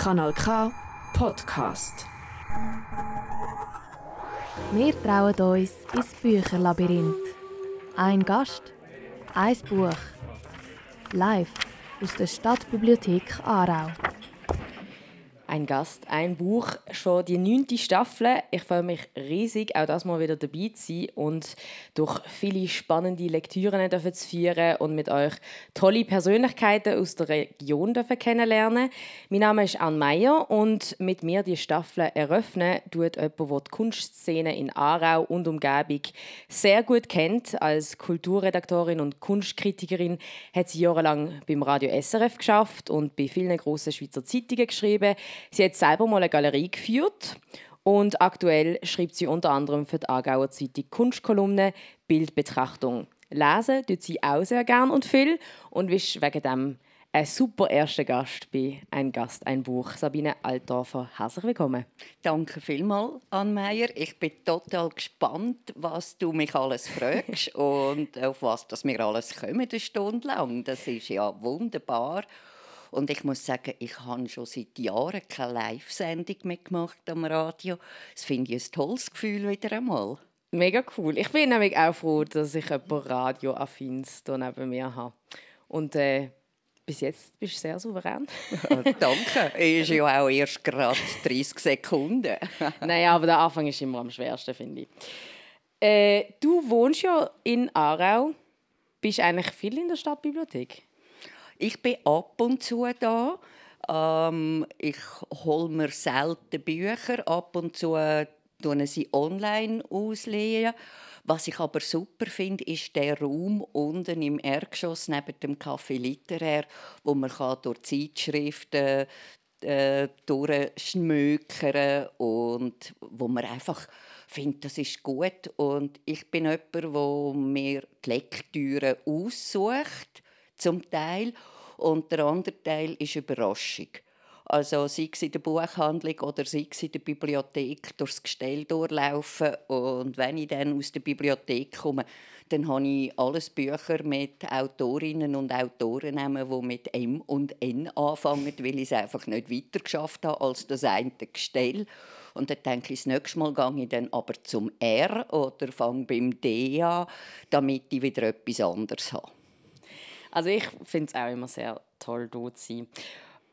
Kanal K Podcast. Wir trauen uns ins Bücherlabyrinth. Ein Gast, ein Buch. Live aus der Stadtbibliothek Aarau. Ein Gast, ein Buch, schon die neunte Staffel. Ich freue mich riesig, auch das mal wieder dabei zu sein und durch viele spannende Lektüren zu führen und mit euch tolle Persönlichkeiten aus der Region kennenlernen. Mein Name ist Anne Meyer und mit mir die Staffel eröffnen tut jemand, der die Kunstszene in Aarau und Umgebung sehr gut kennt. Als Kulturredaktorin und Kunstkritikerin hat sie jahrelang beim Radio SRF geschafft und bei vielen grossen Schweizer Zeitungen geschrieben. Sie hat selber mal eine Galerie geführt und aktuell schreibt sie unter anderem für die Aargauer Zeitung Kunstkolumne Bildbetrachtung. Lesen tut sie auch sehr gern und viel und ist wegen dem ein super erster Gast bei «Ein Gast, ein Buch». Sabine Altdorfer, herzlich willkommen. Danke vielmals, Anne Meyer. Ich bin total gespannt, was du mich alles fragst und auf was das wir alles kommen, eine Stunde lang. Das ist ja wunderbar. Und ich muss sagen, ich habe schon seit Jahren keine Live-Sendung mehr gemacht am Radio. Das finde ich ein tolles Gefühl wieder einmal. Mega cool. Ich bin nämlich auch froh, dass ich jemanden radioaffins hier neben mir habe. Und äh, bis jetzt bist du sehr souverän. Danke. Ist ja auch erst gerade 30 Sekunden. naja, aber der Anfang ist immer am schwersten, finde ich. Äh, du wohnst ja in Aarau. Bist eigentlich viel in der Stadtbibliothek? Ich bin ab und zu da. Ähm, ich hole mir selten Bücher. Ab und zu tun sie online auslehnen. Was ich aber super finde, ist der Raum unten im Erdgeschoss neben dem Café Literär, wo man durch Zeitschriften äh, durchschmökern und wo man einfach findet, das ist gut. Und ich bin jemand, der mir die Lektüre aussucht zum Teil. Und der andere Teil ist Überraschung. Also sei es in der Buchhandlung oder sei es in der Bibliothek durchs Gestell durchlaufen. Und wenn ich dann aus der Bibliothek komme, dann habe ich alles Bücher mit Autorinnen und Autoren, die mit M und N anfangen, weil ich es einfach nicht weiter geschafft habe als das eine Gestell. Und dann denke ich, das nächste Mal gehe ich dann aber zum R oder fange beim D an, damit ich wieder etwas anderes habe. Also ich finde es auch immer sehr toll, hier zu sein.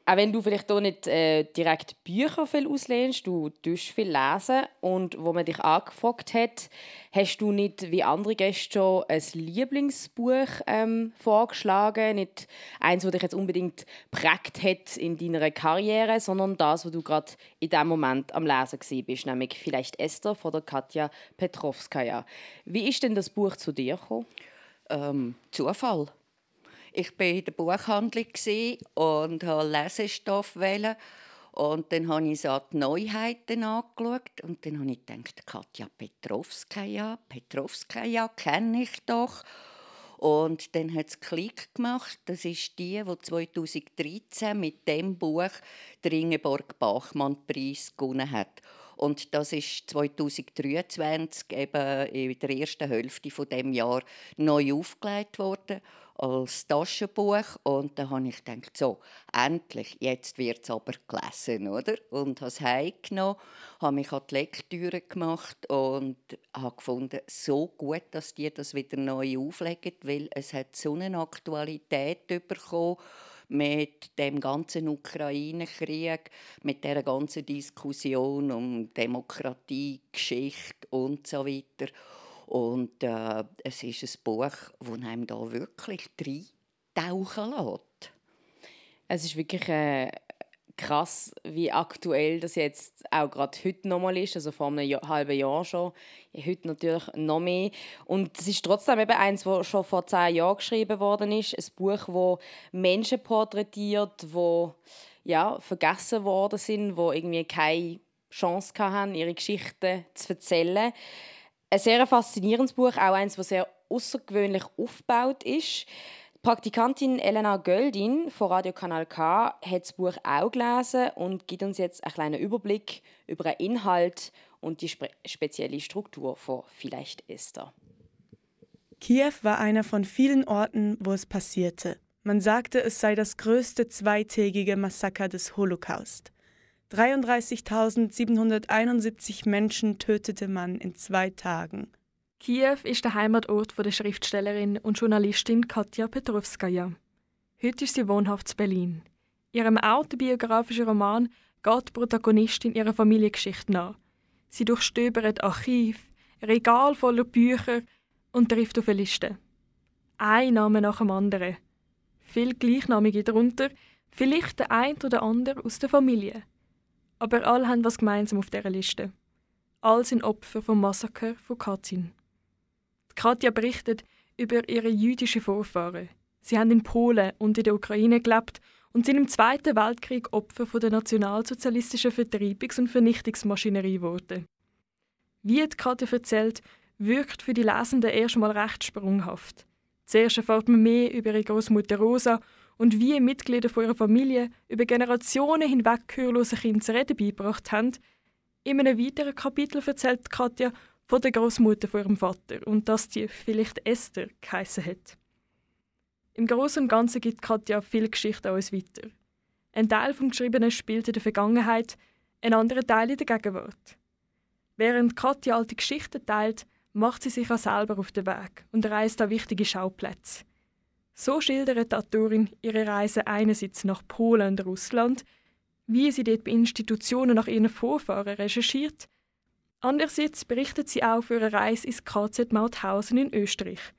Auch wenn du vielleicht hier nicht äh, direkt Bücher viel auslehnst, du tust viel lesen und wo man dich angefragt hat, hast du nicht wie andere Gäste schon ein Lieblingsbuch ähm, vorgeschlagen, nicht eins, das dich jetzt unbedingt prägt hat in deiner Karriere, sondern das, was du gerade in dem Moment am Lesen bist, nämlich vielleicht Esther von der Katja Petrovskaya. Wie ist denn das Buch zu dir gekommen? Ähm, Zufall. Ich war in der Buchhandlung und wollte Lesestoff wählen. Und dann habe ich so die Neuheiten angeschaut und dann habe ich gedacht, Katja Petrovskaya, Petrovskaya kenne ich doch. Und dann hat es Klick gemacht. Das ist die, die 2013 mit dem Buch den Ingeborg-Bachmann-Preis gewonnen hat. Und das ist 2023 eben in der ersten Hälfte von dem Jahr neu aufgelegt worden als Taschenbuch und da habe ich gedacht, so, endlich, jetzt wird es aber gelesen, oder? Und habe es heimgenommen, habe mich an die Lektüre gemacht und habe gefunden, so gut, dass die das wieder neu auflegen, weil es hat so eine Aktualität bekommen mit dem ganzen Ukraine-Krieg, mit der ganzen Diskussion um Demokratie, Geschichte und so weiter. Und äh, es ist ein Buch, das einem da wirklich reintauchen lässt. Es ist wirklich äh, krass, wie aktuell das jetzt auch gerade heute nochmal ist, also vor einem Jahr, halben Jahr schon. Heute natürlich noch mehr. Und es ist trotzdem eben eins, das schon vor zehn Jahren geschrieben worden ist. Ein Buch, das Menschen porträtiert, die ja, vergessen worden sind, die irgendwie keine Chance hatten, ihre Geschichten zu erzählen ein sehr faszinierendes Buch, auch eins, das sehr außergewöhnlich aufgebaut ist. Die Praktikantin Elena Göldin von Radio Kanal K hat das Buch auch gelesen und gibt uns jetzt einen kleinen Überblick über den Inhalt und die spe spezielle Struktur von Vielleicht Esther. Kiew war einer von vielen Orten, wo es passierte. Man sagte, es sei das größte zweitägige Massaker des Holocaust. 33.771 Menschen tötete man in zwei Tagen. Kiew ist der Heimatort der Schriftstellerin und Journalistin Katja Petrovskaja. Heute ist sie wohnhaft in Berlin. Ihrem autobiografischen Roman geht die Protagonistin ihrer Familiengeschichte nach. Sie durchstöbert Archiv, Regal voller Bücher und trifft auf eine Liste. Ein Name nach dem anderen. Viel Gleichnamige darunter, vielleicht der ein oder andere aus der Familie. Aber alle haben was gemeinsam auf dieser Liste. Alle sind Opfer vom Massaker von Katyn. Katja berichtet über ihre jüdischen Vorfahren. Sie haben in Polen und in der Ukraine gelebt und sind im Zweiten Weltkrieg Opfer von der nationalsozialistischen Vertreibungs- und Vernichtungsmaschinerie geworden. Wie die Katja erzählt, wirkt für die Lesenden erstmal recht sprunghaft. Zuerst erfährt man mehr über ihre Großmutter Rosa und wie Mitglieder von ihrer Familie über Generationen hinweg gehörlose Kinder zu reden beigebracht haben. In einem weiteren Kapitel erzählt Katja von der Großmutter von ihrem Vater und dass die vielleicht Esther geheissen hat. Im Großen und Ganzen gibt Katja viel Geschichte an uns weiter. Ein Teil vom Geschriebenen spielt in der Vergangenheit, ein anderer Teil in der Gegenwart. Während Katja alte Geschichten teilt, macht sie sich auch selber auf den Weg und reist an wichtige Schauplätze. So schildert die Autorin ihre Reise einerseits nach Polen und Russland, wie sie dort bei Institutionen nach ihren Vorfahren recherchiert, andererseits berichtet sie auch für ihre Reise ins KZ Mauthausen in Österreich –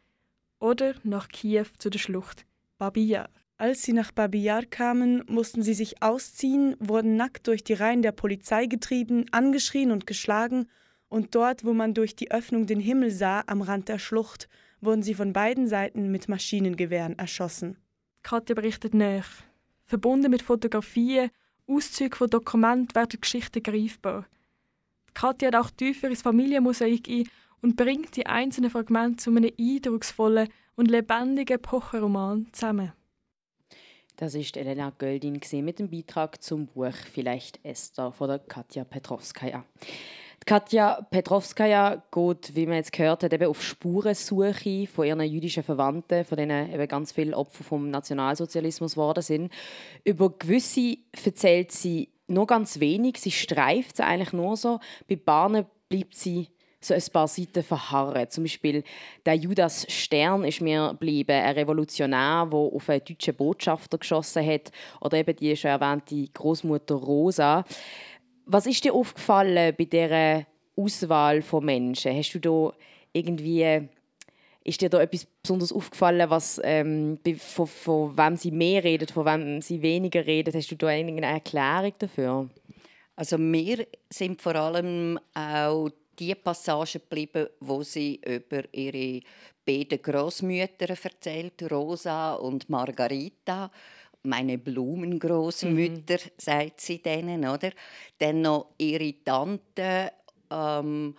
oder nach Kiew zu der Schlucht Babi Yar. Als sie nach Babi Yar kamen, mussten sie sich ausziehen, wurden nackt durch die Reihen der Polizei getrieben, angeschrien und geschlagen, und dort, wo man durch die Öffnung den Himmel sah, am Rand der Schlucht, wurden sie von beiden Seiten mit Maschinengewehren erschossen. Katja berichtet nach. Verbunden mit Fotografien, Auszügen von Dokumenten werden Geschichten greifbar. Katja hat auch tiefer ins Familienmosaik ein und bringt die einzelnen Fragmente zu einem eindrucksvollen und lebendigen Pocherroman zusammen. Das ist Elena Göldin mit dem Beitrag zum Buch Vielleicht Esther von der Katja Petrovskaja. Katja Petrovskaja geht, wie man jetzt gehört hat, eben auf Spurensuche von ihren jüdischen Verwandten, von denen eben ganz viele Opfer vom Nationalsozialismus geworden sind. Über gewisse erzählt sie nur ganz wenig. Sie streift sie eigentlich nur so. Bei Bahnen bleibt sie so ein paar Seiten verharren. Zum Beispiel der Judas Stern ist mir geblieben, ein Revolutionär, der auf einen deutschen Botschafter geschossen hat, oder eben die schon erwähnte Großmutter Rosa. Was ist dir aufgefallen bei dieser Auswahl von Menschen? Hast du da irgendwie ist dir da etwas besonders aufgefallen, was ähm, von, von wem sie mehr redet, von wem sie weniger redet? Hast du da irgendeine Erklärung dafür? Also mir sind vor allem auch die Passagen geblieben, wo sie über ihre beiden Großmütter erzählt, Rosa und Margarita. Meine Blumengroßmütter, mhm. sagt sie denen, oder? Dann noch ihre Tante, ähm,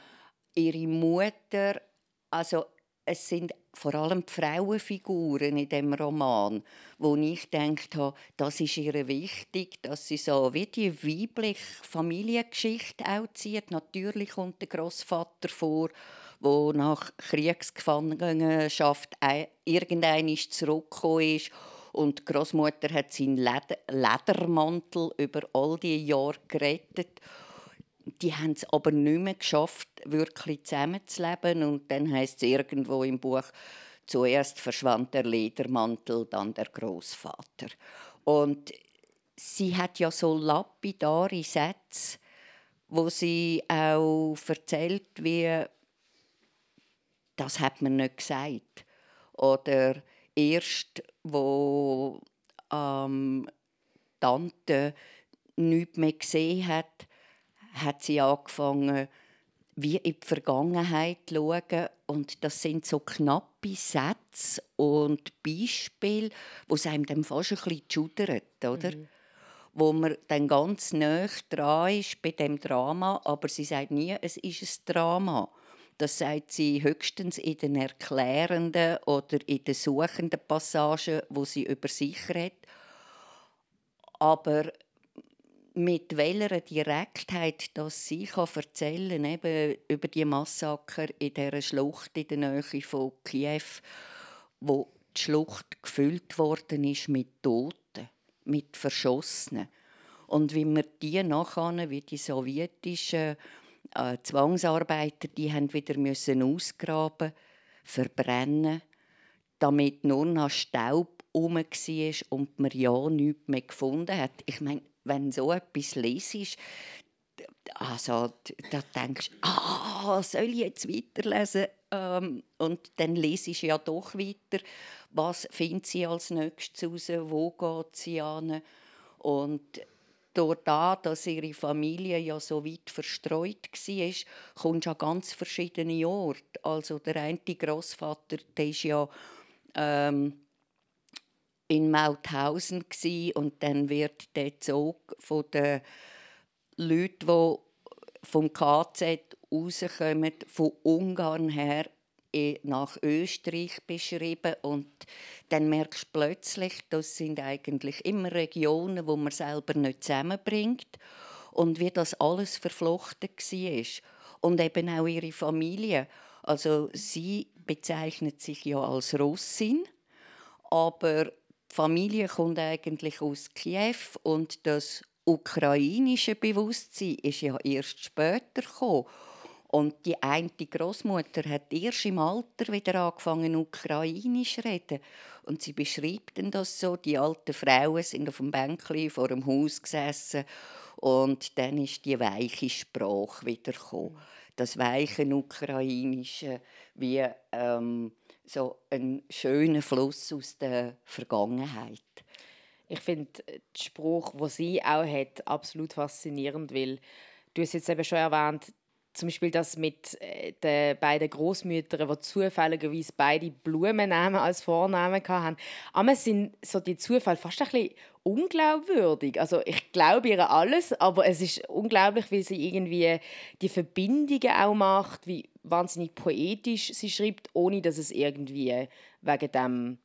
ihre Mutter. Also es sind vor allem die Frauenfiguren in dem Roman, wo ich gedacht habe, das ist ihr wichtig, dass sie so wie die weibliche Familiengeschichte auch zieht. Natürlich kommt der Großvater vor, wo nach Kriegsgefangenschaft irgendein zurückgekommen ist und die Großmutter hat seinen Ledermantel über all die Jahre gerettet die haben es aber nicht mehr geschafft, wirklich zusammenzuleben. Und dann heißt es irgendwo im Buch, zuerst verschwand der Ledermantel, dann der Großvater. Und sie hat ja so lapidare Sätze, wo sie auch erzählt, wie das hat man nicht gesagt. Oder erst, wo ähm, Tante nichts mehr gesehen hat, hat sie angefangen, wie in die Vergangenheit zu schauen. Und das sind so knappe Sätze und Beispiele, wo es einem dann fast ein bisschen schudert, oder? Mhm. Wo man dann ganz nah dran ist bei dem Drama, aber sie sagt nie, es ist ein Drama. Das sagt sie höchstens in den erklärenden oder in den suchenden Passagen, wo sie über sich redet. Aber mit welcher Direktheit das sie kann erzählen eben über die Massaker in dieser Schlucht in der Nähe von Kiew, wo die Schlucht gefüllt worden ist mit Toten, mit Verschossenen. Und wie wir die nachher, wie die sowjetischen äh, Zwangsarbeiter, die haben wieder müssen ausgraben, verbrennen, damit nur noch Staub herum war und man ja nichts mehr gefunden hat. Ich meine, wenn so etwas lesest, also da denkst du, ah, soll ich jetzt weiterlesen? Ähm, und dann lese ich ja doch weiter. Was findet sie als nächstes raus? Wo geht sie an? Und durch das, dass ihre Familie ja so weit verstreut war, kommst du an ganz verschiedene Orte. Also der eine Großvater, der ist ja ähm, in Mauthausen und dann wird der Zug von den Leuten, die vom KZ rauskommen, von Ungarn her nach Österreich beschrieben und dann merkst du plötzlich, das sind eigentlich immer Regionen, wo man selber nicht zusammenbringt und wie das alles verflochten war. Und eben auch ihre Familie. Also sie bezeichnet sich ja als Russin, aber die Familie kommt eigentlich aus Kiew und das ukrainische Bewusstsein ist ja erst später gekommen. Und die eine Großmutter hat erst im Alter wieder angefangen, Ukrainisch zu reden. Und sie beschreibt das so, die alten Frauen sind auf dem Bänkli vor dem Haus gesessen und dann ist die weiche Sprache wieder gekommen. Das weiche Ukrainische, wie ähm, so ein schöner Fluss aus der Vergangenheit. Ich finde den Spruch, den sie auch hat, absolut faszinierend, weil du hast jetzt eben schon erwähnt, zum Beispiel das mit äh, den beiden Großmüttern, die zufälligerweise beide Blumennamen als Vornamen hatten. Aber sind so die Zufälle fast ein bisschen unglaubwürdig. Also ich glaube ihr alles, aber es ist unglaublich, wie sie irgendwie die Verbindungen auch macht, wie wahnsinnig poetisch sie schreibt, ohne dass es irgendwie wegen dem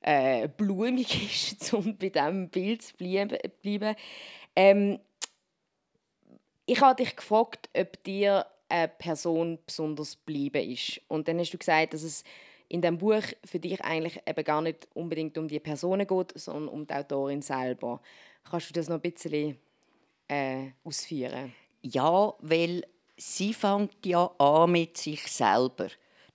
äh, blumig ist, um bei diesem Bild zu bleiben. Ähm, ich habe dich gefragt, ob dir eine Person besonders geblieben ist. Und dann hast du gesagt, dass es in dem Buch für dich eigentlich eben gar nicht unbedingt um die Personen geht, sondern um die Autorin selber. Kannst du das noch ein bisschen äh, ausführen? Ja, weil sie fängt ja an mit sich selber.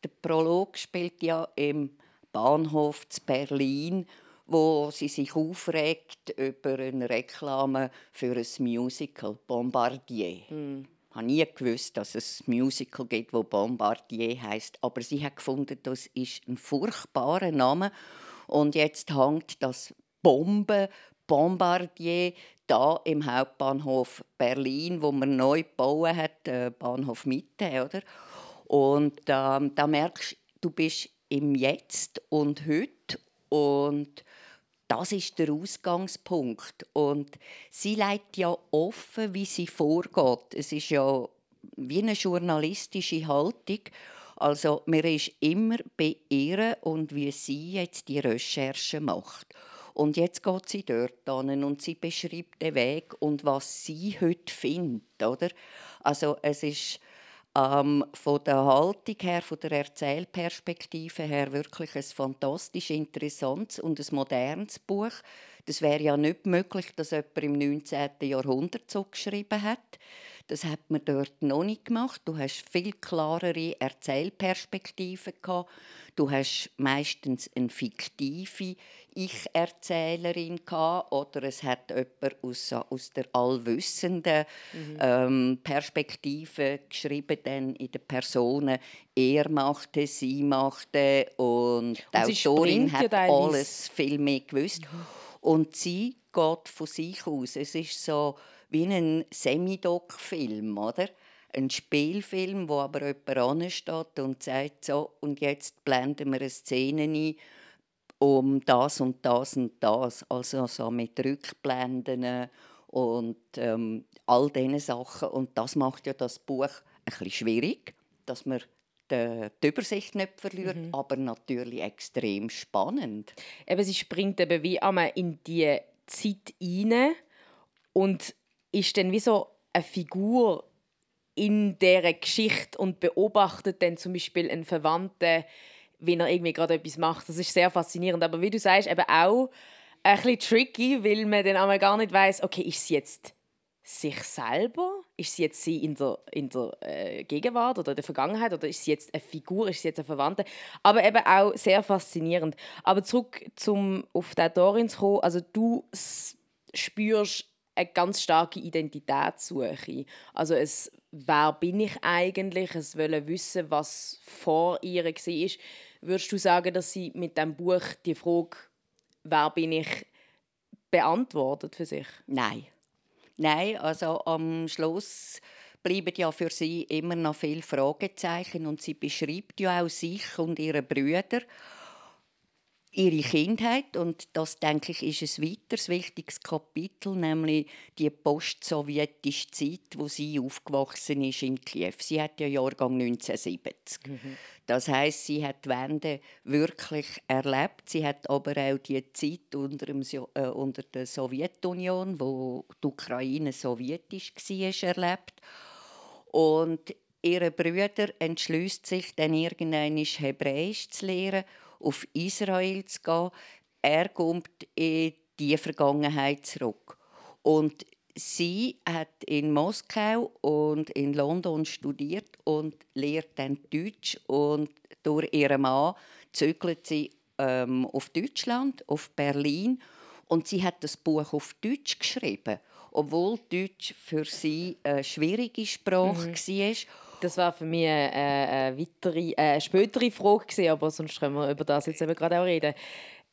Der Prolog spielt ja im Bahnhof zu Berlin wo sie sich aufregt über eine Reklame für ein Musical Bombardier. Mm. Ich habe nie gewusst, dass es ein Musical gibt, wo Bombardier heißt, aber sie hat gefunden, das ist ein furchtbarer Name und jetzt hängt das Bombe Bombardier da im Hauptbahnhof Berlin, wo man neu gebaut hat, äh, Bahnhof Mitte, oder? Und ähm, da merkst du, bist im Jetzt und heute und das ist der Ausgangspunkt. Und sie legt ja offen, wie sie vorgeht. Es ist ja wie eine journalistische Haltung. Also man ist immer bei ihr und wie sie jetzt die Recherche macht. Und jetzt geht sie dort hin und sie beschreibt den Weg und was sie heute findet. Oder? Also es ist ähm, von der Haltung her, von der Erzählperspektive her wirklich ein fantastisch interessantes und ein modernes Buch. Das wäre ja nicht möglich, dass jemand im 19. Jahrhundert so geschrieben hat. Das hat man dort noch nicht gemacht. Du hast viel klarere Erzählperspektiven gehabt. Du hast meistens eine fiktive Ich-Erzählerin oder es hat jemand aus, aus der allwissenden mhm. ähm, Perspektive geschrieben, dann in den Personen. Er machte, sie machte und, und die Autorin hat ja alles viel mehr gewusst. Und sie geht von sich aus. Es ist so wie ein Semidoc-Film, oder? Ein Spielfilm, wo aber jemand ansteht und sagt so, und jetzt blenden wir eine Szene ein, um das und das und das. Also so mit Rückblenden und ähm, all diese Sachen. Und das macht ja das Buch ein bisschen schwierig, dass man die, Übersicht nicht verliert, mhm. aber natürlich extrem spannend. Eben, sie springt eben wie einmal in die Zeit hinein und ist dann wie so eine Figur in dieser Geschichte und beobachtet dann zum Beispiel einen Verwandten, wie er irgendwie gerade etwas macht. Das ist sehr faszinierend. Aber wie du sagst, eben auch ein bisschen tricky, weil man dann einmal gar nicht weiß, okay, ist sie jetzt sich selber? Ist sie jetzt sie in der, in der äh, Gegenwart oder der Vergangenheit? Oder ist sie jetzt eine Figur? Ist sie jetzt eine Verwandte? Aber eben auch sehr faszinierend. Aber zurück zum, auf den Dorin zu kommen. Also du spürst eine ganz starke Identitätssuche. Also es, wer bin ich eigentlich? Es wollen wissen, was vor ihr war. Würdest du sagen, dass sie mit dem Buch die Frage, wer bin ich, beantwortet für sich? Nein. Nein, also am Schluss bleiben ja für sie immer noch viele Fragezeichen und sie beschreibt ja auch sich und ihre Brüder ihre Kindheit und das denke ich ist ein weiteres wichtiges Kapitel, nämlich die post-sowjetische Zeit, wo sie aufgewachsen ist in Kiew. Sie hat ja Jahrgang 1970. Mhm. Das heißt, sie hat die Wende wirklich erlebt. Sie hat aber auch die Zeit unter, dem, äh, unter der Sowjetunion, wo die Ukraine sowjetisch war, erlebt. Und ihre Brüder entschließt sich dann irgendwann Hebräisch zu lernen auf Israel zu gehen. Er kommt in die Vergangenheit zurück. Und sie hat in Moskau und in London studiert und lehrt dann Deutsch. Und durch ihren Mann zögert sie ähm, auf Deutschland, auf Berlin. Und sie hat das Buch auf Deutsch geschrieben, obwohl Deutsch für sie eine schwierige Sprache mhm. war. Das war für mich eine, weitere, eine spätere Frage, gewesen, aber sonst können wir über das jetzt eben gerade auch reden.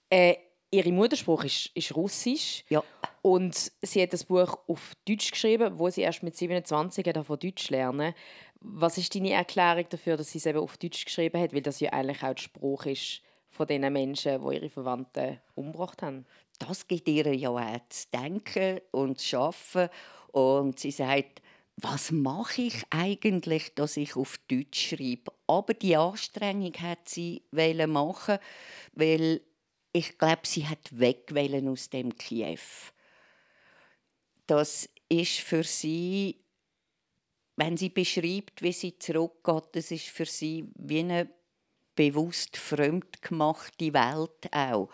Äh, ihre Muttersprache ist, ist Russisch. Ja. Und sie hat das Buch auf Deutsch geschrieben, wo sie erst mit 27 davon Deutsch lernen. Was ist deine Erklärung dafür, dass sie es eben auf Deutsch geschrieben hat? Weil das ja eigentlich auch der Spruch ist von den Menschen, die ihre Verwandten umgebracht haben. Das gibt ihr ja auch zu denken und zu arbeiten. Und sie sagt, was mache ich eigentlich, dass ich auf Deutsch schreibe? Aber die Anstrengung hat sie machen, weil ich glaube, sie hat weg aus dem Kiew. Das ist für sie, wenn sie beschreibt, wie sie zurückgeht, das ist für sie wie eine bewusst fremd gemachte Welt auch.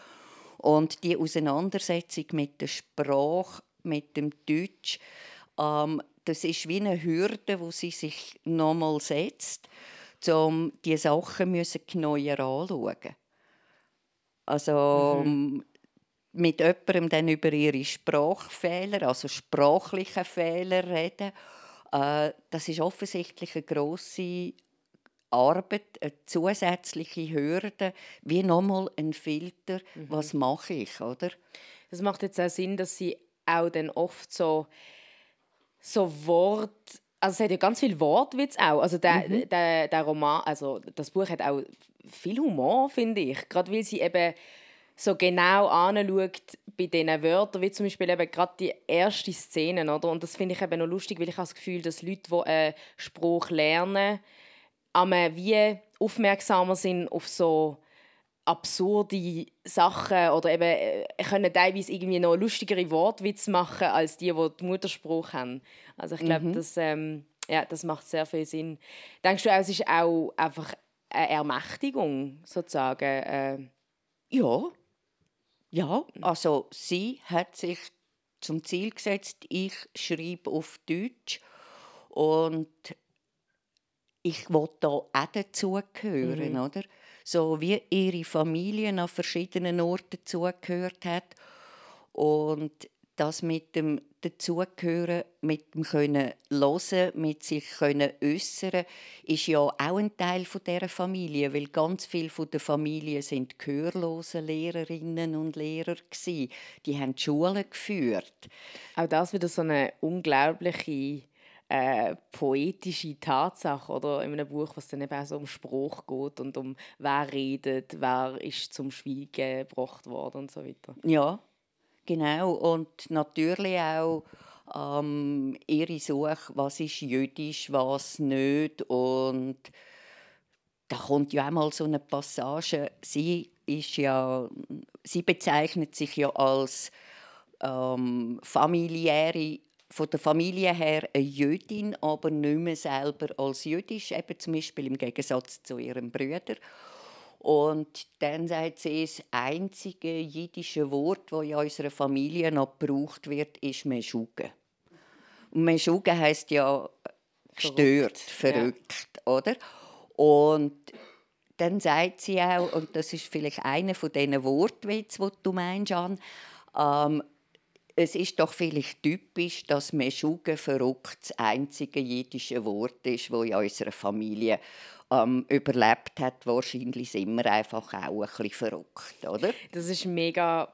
Und die Auseinandersetzung mit der Sprache, mit dem Deutsch, ähm, das ist wie eine Hürde, wo sie sich nochmal setzt, um die Sachen müssen anzuschauen. Also mhm. mit jemandem dann über ihre Sprachfehler, also sprachliche Fehler reden, äh, das ist offensichtlich eine grosse Arbeit, eine zusätzliche Hürde, wie nochmal ein Filter, mhm. was mache ich, oder? Das macht jetzt auch Sinn, dass sie auch dann oft so so Wort also es hat ja ganz viel Wortwitz auch. Also der, mhm. der, der Roman, also das Buch hat auch viel Humor, finde ich. Gerade weil sie eben so genau anschaut bei diesen Wörtern, wie zum Beispiel eben gerade die erste Szene, oder? Und das finde ich eben noch lustig, weil ich habe das Gefühl, dass Leute, die einen Spruch lernen, wie aufmerksamer sind auf so absurde Sachen oder eben äh, können teilweise irgendwie noch lustigere Wortwitze machen als die, die, die Mutterspruch haben. Also ich glaube, mhm. das, ähm, ja, das macht sehr viel Sinn. Denkst du es ist auch einfach eine Ermächtigung sozusagen? Äh? Ja, ja. Also sie hat sich zum Ziel gesetzt, ich schreibe auf Deutsch und ich will da auch dazugehören, mhm. oder? so wie ihre Familie an verschiedenen Orten zugehört hat und das mit dem dazugehören, mit dem können hören, mit sich können äußern, ist ja auch ein Teil von der Familie, weil ganz viele von der Familie sind gehörlose Lehrerinnen und Lehrer gsi. Die haben die Schulen geführt. Auch das wieder so eine unglaubliche äh, poetische Tatsache oder in einem Buch, was dann eben auch so um Spruch geht und um wer redet, wer ist zum Schweigen gebracht worden und so weiter. Ja, genau und natürlich auch ähm, ihre Suche, was ist jüdisch, was nicht und da kommt ja einmal so eine Passage. Sie ist ja, sie bezeichnet sich ja als ähm, familiäre von der Familie her eine Jüdin, aber nicht mehr selber als jüdisch, eben zum Beispiel im Gegensatz zu ihrem Bruder. Und dann sagt sie, das einzige jiddische Wort, das in unserer Familie noch gebraucht wird, ist Meschuge. Und Meschuge heisst ja gestört, verrückt, verrückt ja. oder? Und dann sagt sie auch, und das ist vielleicht einer von diesen Wortwitzen, die du meinst, Jan, ähm, es ist doch vielleicht typisch, dass Meschuge verrückt das einzige jiddische Wort ist, das in unserer Familie ähm, überlebt hat. Wahrscheinlich sind wir einfach auch ein bisschen verrückt, oder? Das ist mega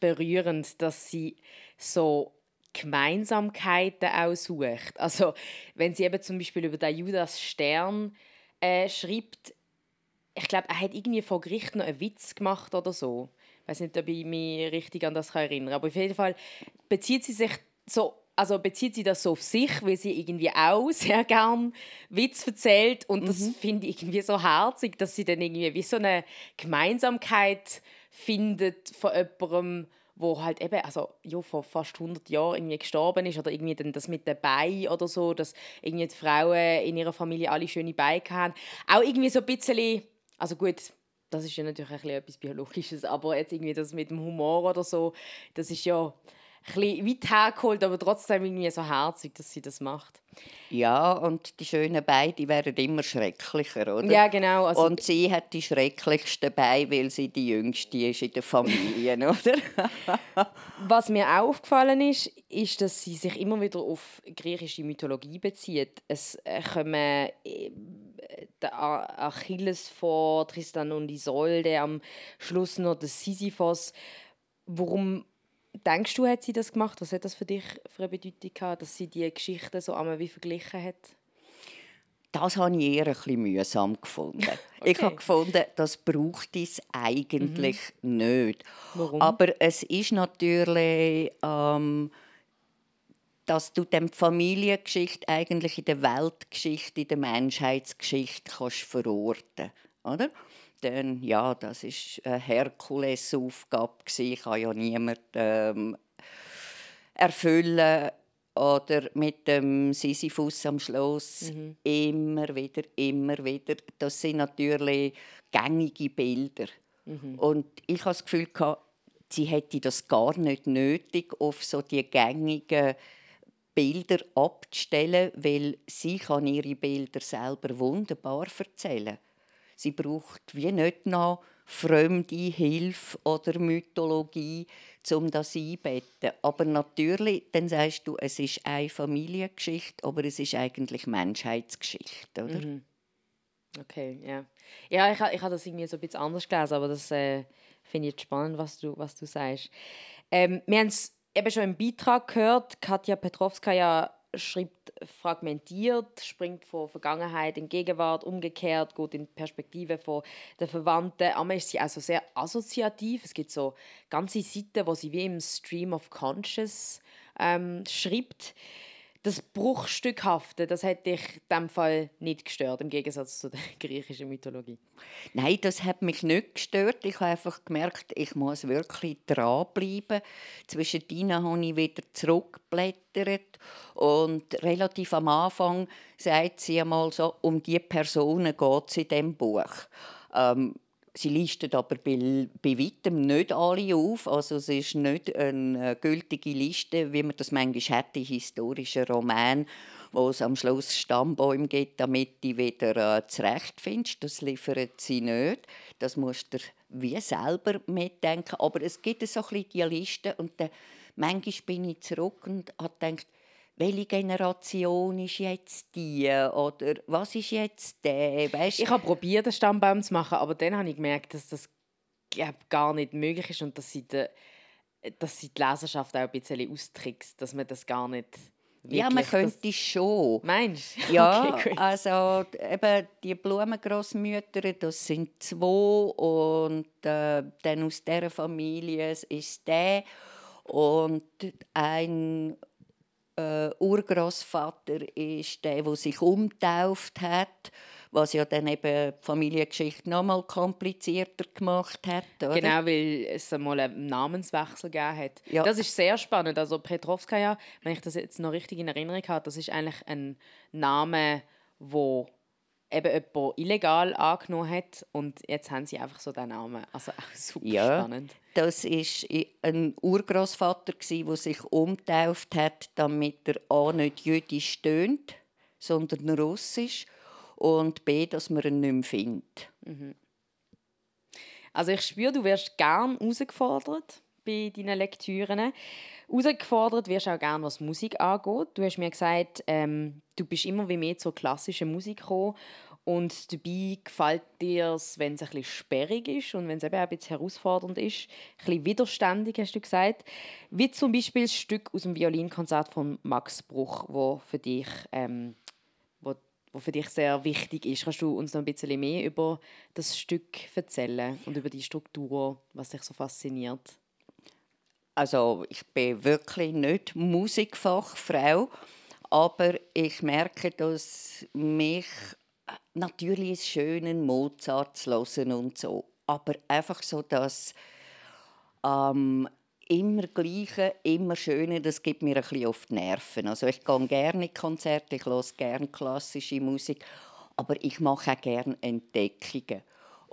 berührend, dass sie so Gemeinsamkeiten auch sucht. Also wenn sie eben zum Beispiel über den Judas Stern äh, schreibt, ich glaube, er hat irgendwie vor Gericht noch einen Witz gemacht oder so. Ich weiß nicht, ob ich mich richtig an das erinnern kann. Aber auf jeden Fall bezieht sie sich so also bezieht sie das so auf sich, weil sie irgendwie auch sehr gern Witz erzählt und das mhm. finde ich irgendwie so herzig, dass sie dann irgendwie wie so eine Gemeinsamkeit findet von jemandem, wo halt eben, also ja, vor fast 100 Jahren irgendwie gestorben ist oder irgendwie dann das mit den Beinen oder so, dass irgendwie die Frauen in ihrer Familie alle schöne Beine haben. Auch irgendwie so ein bisschen also gut, das ist ja natürlich ein etwas Biologisches, aber jetzt irgendwie das mit dem Humor oder so, das ist ja ein bisschen weit hergeholt, aber trotzdem irgendwie so herzig, dass sie das macht. Ja, und die schönen Beine werden immer schrecklicher, oder? Ja, genau. Also und sie hat die schrecklichsten Beine, weil sie die jüngste ist in der Familie, oder? Was mir auch aufgefallen ist, ist, dass sie sich immer wieder auf griechische Mythologie bezieht. Es kommen äh, der Achilles vor, Tristan und Isolde, am Schluss noch der Sisyphos. Warum denkst du, hat sie das gemacht? Was hat das für dich für eine Bedeutung gehabt, dass sie die Geschichten so einmal wie verglichen hat? Das habe ich eher ein bisschen mühsam gefunden. okay. Ich habe gefunden, das braucht es eigentlich mhm. nicht. Warum? Aber es ist natürlich ähm, dass du die Familiengeschichte eigentlich in der Weltgeschichte, in der Menschheitsgeschichte kannst verorten, oder? Denn ja, das ist eine Herkulesaufgabe Ich kann ja niemand ähm, erfüllen oder mit dem Sisyphus am Schluss mhm. immer wieder, immer wieder. Das sind natürlich gängige Bilder. Mhm. Und ich habe das Gefühl, sie hätte das gar nicht nötig, auf so die gängigen Bilder abzustellen, weil sie kann ihre Bilder selber wunderbar erzählen. Sie braucht wie nicht noch fremde Hilfe oder Mythologie, um das einzubetten. Aber natürlich, dann sagst du, es ist eine Familiengeschichte, aber es ist eigentlich Menschheitsgeschichte, oder? Mhm. Okay, ja. Ja, ich, ich habe das irgendwie so ein bisschen anders gelesen, aber das äh, finde ich spannend, was du, was du sagst. Ähm, wir haben eben schon im Beitrag gehört, Katja Petrovskaya schreibt fragmentiert, springt von Vergangenheit in Gegenwart, umgekehrt, geht in Perspektive von der Verwandten. Einmal ist sie also sehr assoziativ. Es gibt so ganze Seiten, wo sie wie im Stream of Conscious ähm, schreibt das Bruchstückhafte, das hätte dich in diesem Fall nicht gestört, im Gegensatz zu der griechischen Mythologie? Nein, das hat mich nicht gestört. Ich habe einfach gemerkt, ich muss wirklich dranbleiben. Zwischen habe ich wieder zurückgeblättert und relativ am Anfang sagt sie einmal so, um die Personen geht es in diesem Buch. Ähm, Sie listet aber bei, bei weitem nicht alle auf. Also es ist nicht eine gültige Liste, wie man das manchmal hat in historischen Romanen, wo es am Schluss Stammbäume gibt, damit du wieder äh, zurechtfindest. Das liefert sie nicht. Das musst du wie selber mitdenken. Aber es gibt so ein bisschen diese Liste und dann, manchmal bin ich zurück und habe gedacht, welche Generation ist jetzt die oder was ist jetzt der? Weißt? Ich habe probiert, einen Stammbaum zu machen, aber dann habe ich gemerkt, dass das gar nicht möglich ist und dass sie, die, dass sie die Leserschaft auch ein bisschen austrickst, dass man das gar nicht Wirklich, ja, man könnte das... schon. Meinst du? Ja, okay, also eben die Blumengroßmütter, das sind zwei und äh, dann aus dieser Familie ist der und ein äh, Urgroßvater ist der, der sich umtauft hat, was ja dann eben die Familiengeschichte noch mal komplizierter gemacht hat. Oder? Genau, weil es einmal einen Namenswechsel gegeben hat. Ja. Das ist sehr spannend. Also Petrovskaya, wenn ich das jetzt noch richtig in Erinnerung habe, das ist eigentlich ein Name, wo eben jemand illegal angenommen hat und jetzt haben sie einfach so den Namen. Also auch super Ja. spannend. Das ist ein Urgroßvater der sich umtauft hat, damit er a nicht jüdisch stöhnt, sondern russisch und b, dass man ihn nicht mehr findet. Also ich spüre, du wirst gern herausgefordert bei deinen Lektüren. Herausgefordert wirst du auch gern, was Musik angeht. Du hast mir gesagt, ähm, du bist immer wie mehr zur klassischen Musik gekommen und dabei gefällt dir es, wenn es ein bisschen sperrig ist und wenn es eben auch ein bisschen herausfordernd ist, ein bisschen widerständig, hast du gesagt. Wie zum Beispiel das Stück aus dem Violinkonzert von Max Bruch, wo für dich ähm, wo, wo für dich sehr wichtig ist. Kannst du uns noch ein bisschen mehr über das Stück erzählen und über die Struktur, was dich so fasziniert? Also ich bin wirklich nicht Musikfachfrau, aber ich merke, dass mich natürlich ist schön, Mozart zu hören und so, aber einfach so das ähm, immer Gleiche, immer Schöne, das gibt mir ein bisschen auf Nerven. Also ich gehe gerne in Konzerte, ich höre gerne klassische Musik, aber ich mache auch gerne Entdeckungen.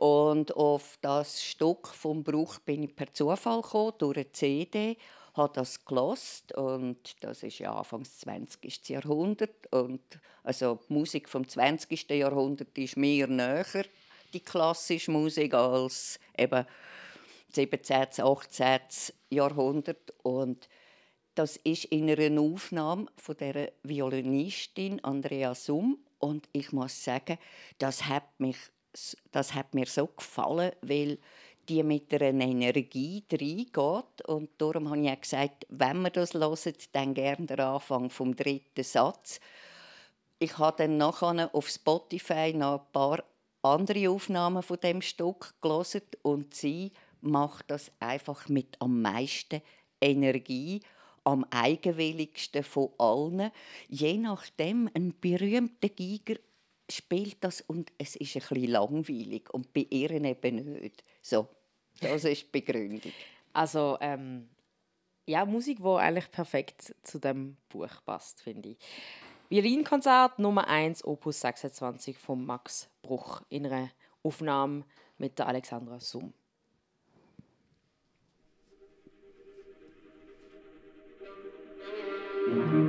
Und auf das Stück vom Bruch bin ich per Zufall gekommen, durch eine CD, habe das gelost und das ist ja Anfangs 20. Jahrhundert und also die Musik vom 20. Jahrhundert ist mir näher die klassische Musik als eben 17., 18. Jahrhundert und das ist in einer Aufnahme von der Violinistin Andrea Summ und ich muss sagen, das hat mich das hat mir so gefallen, weil die mit einer Energie reingeht und darum habe ich auch gesagt, wenn wir das hören, dann gerne den Anfang vom dritten Satz. Ich habe dann nachher auf Spotify noch ein paar andere Aufnahmen von dem Stück gelesen und sie macht das einfach mit am meisten Energie, am eigenwilligsten von allen. Je nachdem, ein berühmter Giger spielt das und es ist ein bisschen langweilig und bei ihr eben nicht. So, das ist die Begründung. Also, ähm, ja, Musik, die eigentlich perfekt zu dem Buch passt, finde ich. Violinkonzert Nummer 1, Opus 26 von Max Bruch in einer Aufnahme mit der Alexandra Summ. Mhm.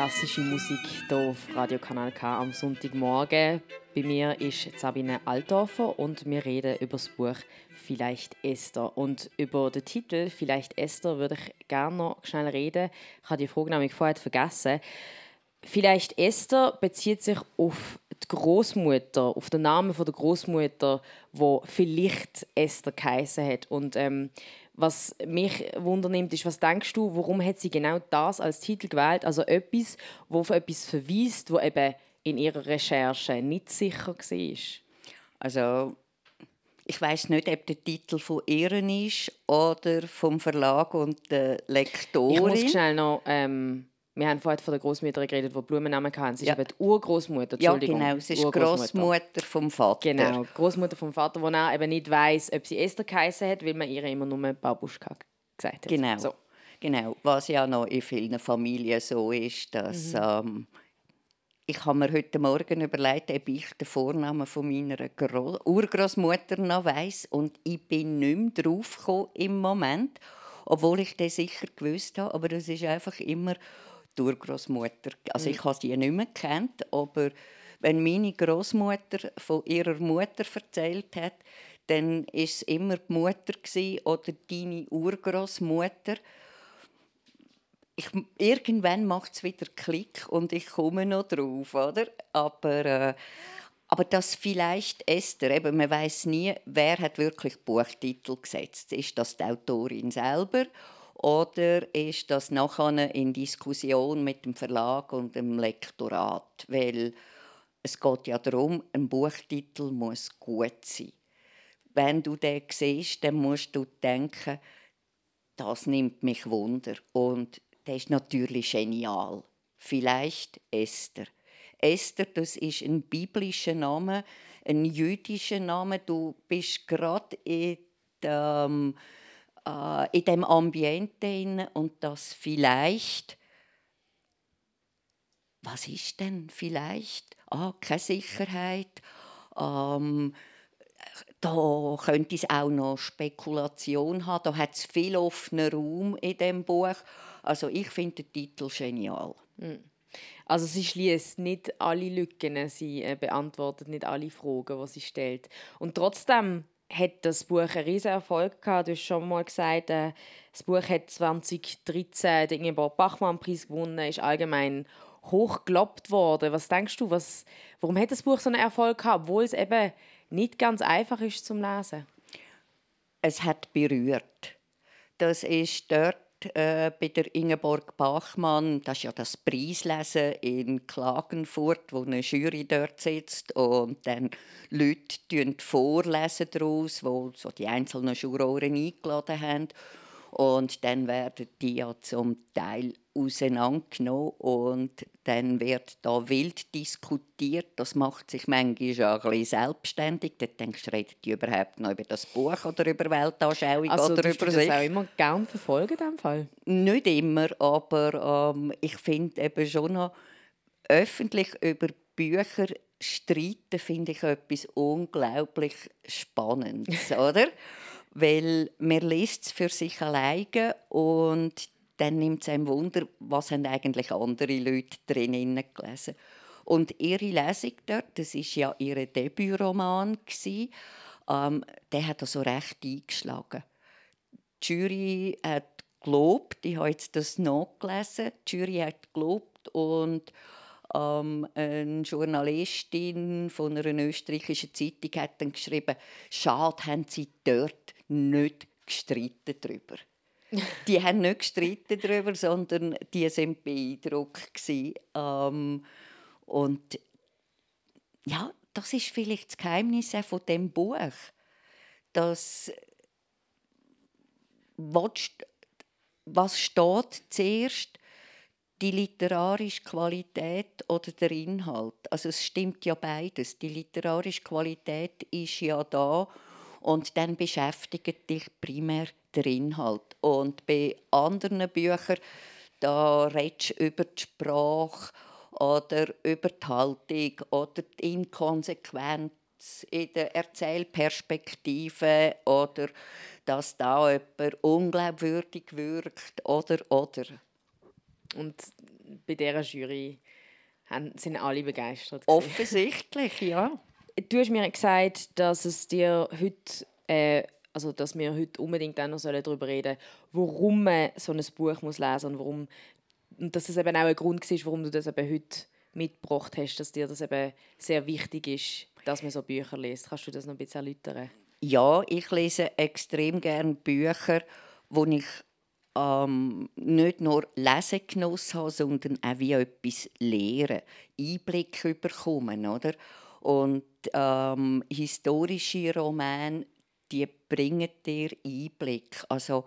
Klassische Musik hier auf Radio Kanal K am Sonntagmorgen. Bei mir ist Sabine Altdorfer und wir reden über das Buch Vielleicht Esther. Und über den Titel Vielleicht Esther würde ich gerne noch schnell reden. Ich habe die Frage nämlich vorher vergessen. Vielleicht Esther bezieht sich auf die Großmutter, auf den Namen der Großmutter, wo vielleicht Esther geheißen hat. Und ähm, was mich wundernimmt, ist, was denkst du, warum hat sie genau das als Titel gewählt? Also etwas, wo auf etwas verweist, wo eben in ihrer Recherche nicht sicher war. Also ich weiß nicht, ob der Titel von ihr ist oder vom Verlag und der Lektorin. Ich muss schnell noch ähm, wir haben vorhin von der Großmutter geredet, die Blumennamen hatten. Sie ja. ist eben die Urgroßmutter. Ja, genau. Sie ist Großmutter vom Vater. Genau, Großmutter vom Vater, wo er eben nicht weiß, ob sie Esther geheißen hat, weil man ihr immer nur Babuschka gesagt hat. Genau. So. Genau. Was ja noch in vielen Familien so ist, dass mhm. ähm, ich habe mir heute Morgen überlegt, ob ich den Vornamen von meiner Gro Urgroßmutter noch weiß und ich bin nicht mehr drauf im Moment, obwohl ich das sicher gewusst habe. Aber das ist einfach immer Urgroßmutter. Also mhm. ich habe sie nicht mehr kennt, aber wenn meine Großmutter von ihrer Mutter erzählt hat, dann ist es immer die Mutter oder deine Urgroßmutter. Ich, irgendwann macht es wieder Klick und ich komme noch drauf, oder? Aber, äh, aber das vielleicht Esther, eben, man weiß nie, wer hat wirklich Buchtitel gesetzt. Ist das die Autorin selber oder ist das nachher in Diskussion mit dem Verlag und dem Lektorat? Weil es geht ja darum, ein Buchtitel muss gut sein. Wenn du den siehst, dann musst du denken, das nimmt mich Wunder. Und der ist natürlich genial. Vielleicht Esther. Esther, das ist ein biblischer Name, ein jüdischer Name. Du bist gerade in dem äh, in dem Ambiente und das vielleicht was ist denn vielleicht? Ah, keine Sicherheit. Ähm, da könnte es auch noch Spekulation haben. Da hat es viel offenen Raum in dem Buch. Also ich finde den Titel genial. Hm. Also sie schließt nicht alle Lücken, sie äh, beantwortet nicht alle Fragen, die sie stellt. Und trotzdem hat das Buch einen riesen Erfolg gehabt. Du hast schon mal gesagt, äh, das Buch hat 2013 den Ingeborg Bachmann-Preis gewonnen, ist allgemein hochgelobt worden. Was denkst du, was, warum hat das Buch so einen Erfolg gehabt, obwohl es eben nicht ganz einfach ist zum Lesen? Es hat berührt. Das ist dort äh, bei der Ingeborg Bachmann, das ist ja das Preislesen in Klagenfurt, wo eine Jury dort sitzt. Und dann Leute vorlesen daraus, wo so die einzelnen Juroren eingeladen haben. Und dann werden die ja zum Teil auseinandergenommen und dann wird da wild diskutiert. Das macht sich manchmal auch ein bisschen selbstständig. Dann denkst du, reden die überhaupt noch über das Buch oder über Weltanschauung also, oder über sich? das auch immer gerne verfolgen in Fall? Nicht immer, aber ähm, ich finde eben schon noch öffentlich über Bücher streiten finde ich etwas unglaublich Spannendes, oder? Weil man liest es für sich alleine und dann nimmt es einem Wunder, was haben eigentlich andere Leute drinnen gelesen. Und ihre Lesung dort, das ist ja ihr Debütroman ähm, der hat also recht eingeschlagen. Die Jury hat gelobt, ich habe jetzt das nachgelesen, die Jury hat gelobt und ähm, eine Journalistin von einer österreichischen Zeitung hat dann geschrieben, schade haben sie dort nicht gestritten darüber die haben nicht gestritten darüber, sondern die sind beeindruckt ähm, und ja, das ist vielleicht das Geheimnis von dem Buch, dass was steht zuerst die literarische Qualität oder der Inhalt. Also es stimmt ja beides. Die literarische Qualität ist ja da und dann beschäftigt dich primär der Inhalt. Und bei anderen Büchern, da redest du über die Sprache oder über die Haltung oder die Inkonsequenz in der Erzählperspektive oder dass da jemand unglaubwürdig wirkt oder oder. Und bei dieser Jury sind alle begeistert. Offensichtlich, ja. Du hast mir gesagt, dass es dir heute, äh, also dass wir heute unbedingt auch noch darüber reden sollen, warum man so ein Buch muss lesen und warum und dass das eben auch ein Grund war, warum du das eben heute mitgebracht hast, dass dir das eben sehr wichtig ist, dass man so Bücher liest. Kannst du das noch ein bisschen erläutern? Ja, ich lese extrem gerne Bücher, wo ich ähm, nicht nur Lesegenuss habe, sondern auch wie etwas lehren, Einblick bekommen, oder? Und ähm, historische Romane, die bringen dir Einblick. Also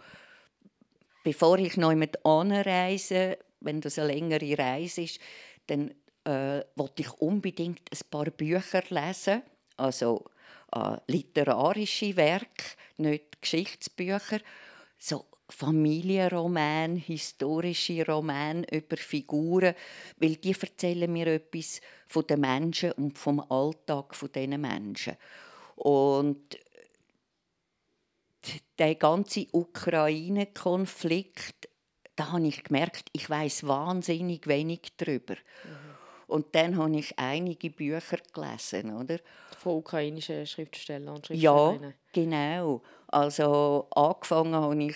bevor ich noch mit anreise, wenn das eine längere Reise ist, dann äh, wollte ich unbedingt ein paar Bücher lesen, also äh, literarische Werke, nicht Geschichtsbücher, so Familienroman, historische Roman über Figuren, weil die erzählen mir etwas von den Menschen und vom Alltag von diesen Menschen. Und der ganze Ukraine-Konflikt, da habe ich gemerkt, ich weiß wahnsinnig wenig darüber. Mhm. Und dann habe ich einige Bücher gelesen, oder? Von ukrainischen Schriftstellern und Schriftstellerinnen? Ja, genau. Also angefangen habe ich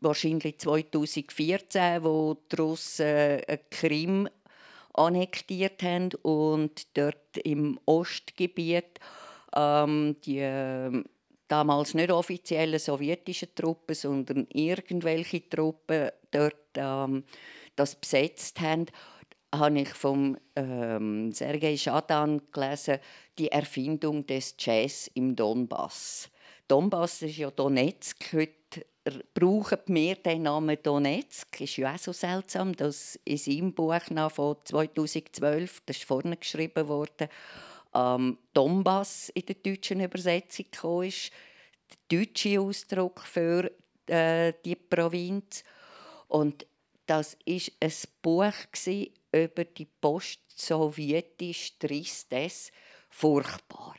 wahrscheinlich 2014, wo die Russen äh, Krim annektiert haben und dort im Ostgebiet ähm, die äh, damals nicht offiziellen sowjetischen Truppen, sondern irgendwelche Truppen dort ähm, das besetzt haben, habe ich vom ähm, Sergei Schadan gelesen, die Erfindung des Jazz im Donbass. Donbass ist ja Donetsk. Heute brauchen wir den Namen Donetsk. Ist ja auch so seltsam, dass in seinem Buch von 2012, das ist vorne geschrieben worden, ähm, Donbass in der deutschen Übersetzung kam, ist der deutsche Ausdruck für äh, die Provinz. Und das ist ein Buch über die post-sowjetische Tristesse. Furchtbar.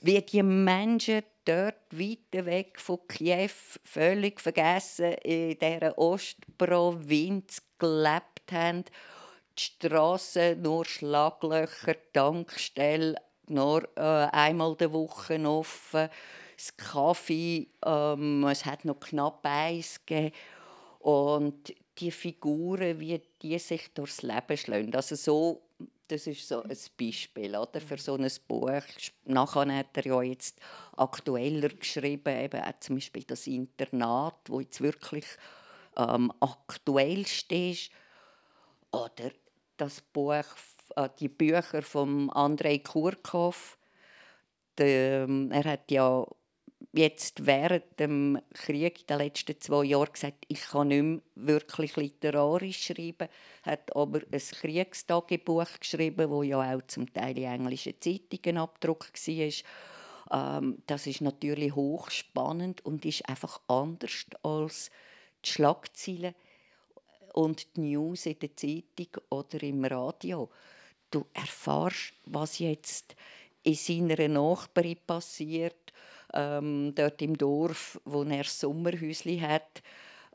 Wie die Menschen dort weit weg von Kiew völlig vergessen in dieser Ostprovinz gelebt haben. Die Straßen nur Schlaglöcher, Tankstellen nur äh, einmal die Woche offen, das Kaffee, ähm, es hat noch knapp Eis gegeben. Und die Figuren, wie die sich durchs Leben schlagen. Also so, das ist so ein Beispiel oder, für so ein Buch. Nachher hat er ja jetzt aktueller geschrieben, eben auch zum Beispiel das Internat, wo jetzt wirklich ähm, aktuell steht. Oder das Buch, äh, die Bücher von Andrei Kurkov. Der, ähm, er hat ja jetzt während dem Krieg in den letzten zwei Jahren gesagt, ich kann nicht mehr wirklich literarisch schreiben, hat aber ein Kriegstagebuch geschrieben, wo ja auch zum Teil in englischen Zeitungen Abdruck war. Ähm, das ist natürlich hochspannend und ist einfach anders als die Schlagzeilen und die News in der Zeitung oder im Radio. Du erfährst, was jetzt in seiner Nachbarin passiert ähm, dort im Dorf, wo er Sommerhäusli hat,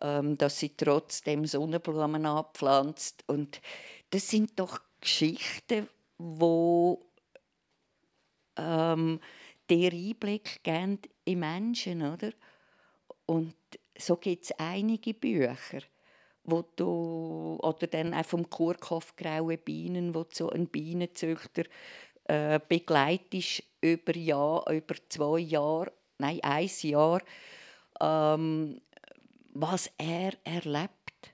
ähm, dass sie trotzdem Sonnenblumen abpflanzt. Und das sind doch Geschichten, wo ähm, der Einblick geben in Menschen, oder? Und so gibt es einige Bücher, wo du, oder dann auch vom Kurkopf Graue Bienen, wo so einen Bienenzüchter äh, begleitest über, Jahr, über zwei Jahre, nein, ein Jahr, ähm, was er erlebt.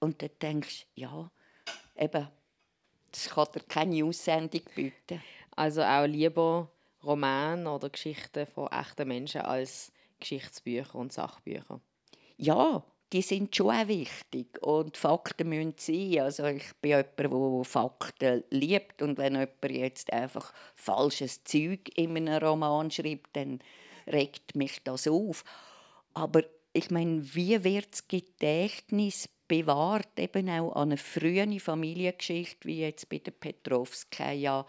Und dann denkst du, ja, eben, das kann dir keine Aussendung bieten. Also auch lieber Romane oder Geschichten von echten Menschen als Geschichtsbücher und Sachbücher. Ja, die sind schon auch wichtig und Fakten müssen sein. Also ich bin jemand, der Fakten liebt und wenn jemand jetzt einfach falsches Zeug in einem Roman schreibt, dann regt mich das auf. Aber ich meine, wie wird das Gedächtnis bewahrt, eben auch an eine frühe Familiengeschichte, wie jetzt bei der Petrovskaja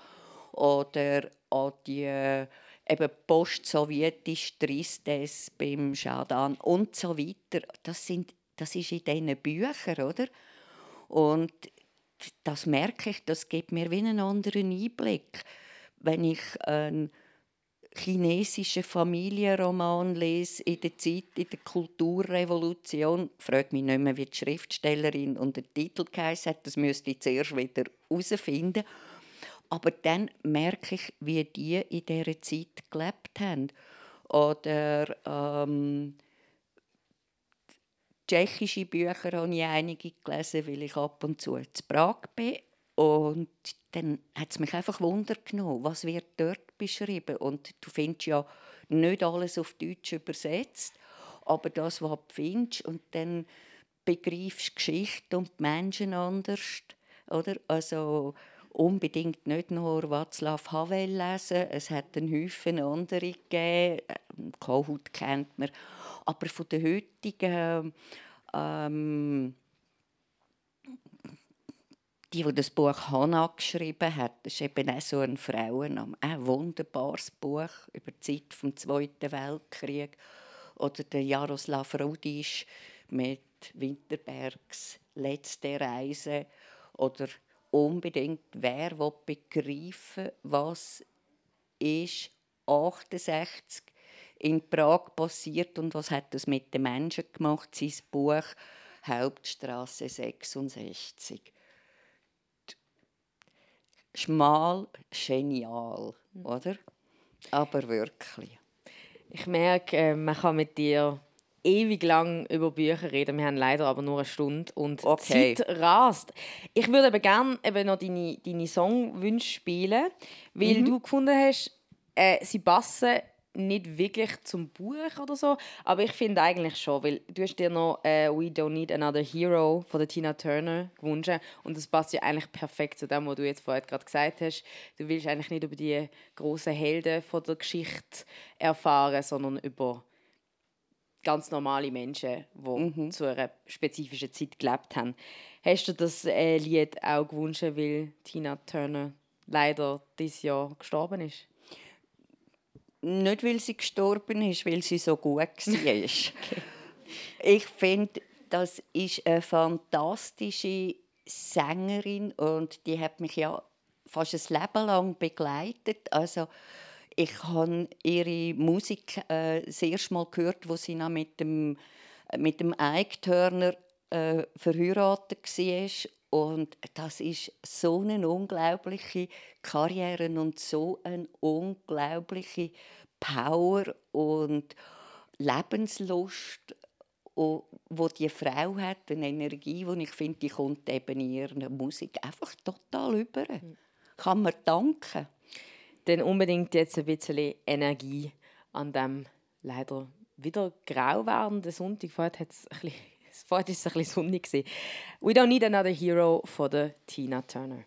oder an die äh, eben post-sowjetische Tristes beim Schadan und so weiter. Das, sind, das ist in diesen Büchern, oder? Und das merke ich, das gibt mir wie einen anderen Einblick. Wenn ich einen chinesischen Familienroman lese in der Zeit, in der Kulturrevolution, frage mich nicht mehr, wie die Schriftstellerin und der Titel geheißen hat, das müsste ich zuerst wieder herausfinden. Aber dann merke ich, wie die in dieser Zeit gelebt haben. Oder ähm, tschechische Bücher habe ich einige gelesen, weil ich ab und zu in Prag bin. Und dann hat es mich einfach Wunder genommen, was wird dort beschrieben. Und du findest ja nicht alles auf Deutsch übersetzt, aber das, was du findest, und dann begreifst du Geschichte und die Menschen anders. Oder? Also, unbedingt nicht nur Václav Havel lesen. Es hat einen Haufen andere gegeben. Ähm, Kohut kennt man. Aber von den heutigen ähm, die, die das Buch Hannah geschrieben hat, das ist eben auch so ein Frauenname. Ein wunderbares Buch über die Zeit des Zweiten Weltkrieg. Oder der Jaroslav Rudisch mit Winterbergs «Letzte Reise». Oder unbedingt, wer will begreifen was ist 68 in Prag passiert und was hat das mit den Menschen gemacht, sein Buch Hauptstraße 66. Schmal, genial, oder? Aber wirklich. Ich merke, äh, man kann mit dir ewig lang über Bücher reden. Wir haben leider aber nur eine Stunde und okay. Zeit rast. Ich würde aber gerne eben noch deine, deine Songwünsche spielen, weil mhm. du gefunden hast, äh, sie passen nicht wirklich zum Buch oder so, aber ich finde eigentlich schon, weil du hast dir noch äh, «We Don't Need Another Hero» von der Tina Turner gewünscht und das passt ja eigentlich perfekt zu dem, was du jetzt vorher gerade gesagt hast. Du willst eigentlich nicht über die großen Helden von der Geschichte erfahren, sondern über ganz normale Menschen, die mhm. zu einer spezifischen Zeit gelebt haben. Hast du das äh, Lied auch gewünscht, weil Tina Turner leider dieses Jahr gestorben ist? Nicht, weil sie gestorben ist, weil sie so gut war. okay. Ich finde, das ist eine fantastische Sängerin und die hat mich ja fast ein Leben lang begleitet. Also ich habe ihre Musik äh, das erste Mal gehört, wo sie noch mit dem, mit dem Ike Turner äh, verheiratet war. Und das ist so eine unglaubliche Karriere und so eine unglaubliche Power und Lebenslust, wo die Frau hat, eine Energie, die ich finde, die kommt eben in ihrer Musik einfach total über. Kann man danken dann unbedingt jetzt ein bisschen Energie an dem leider wieder grau werdenden Sonntag. Vorher, vorher war es ein bisschen sonnig. «We Don't Need Another Hero» von der Tina Turner.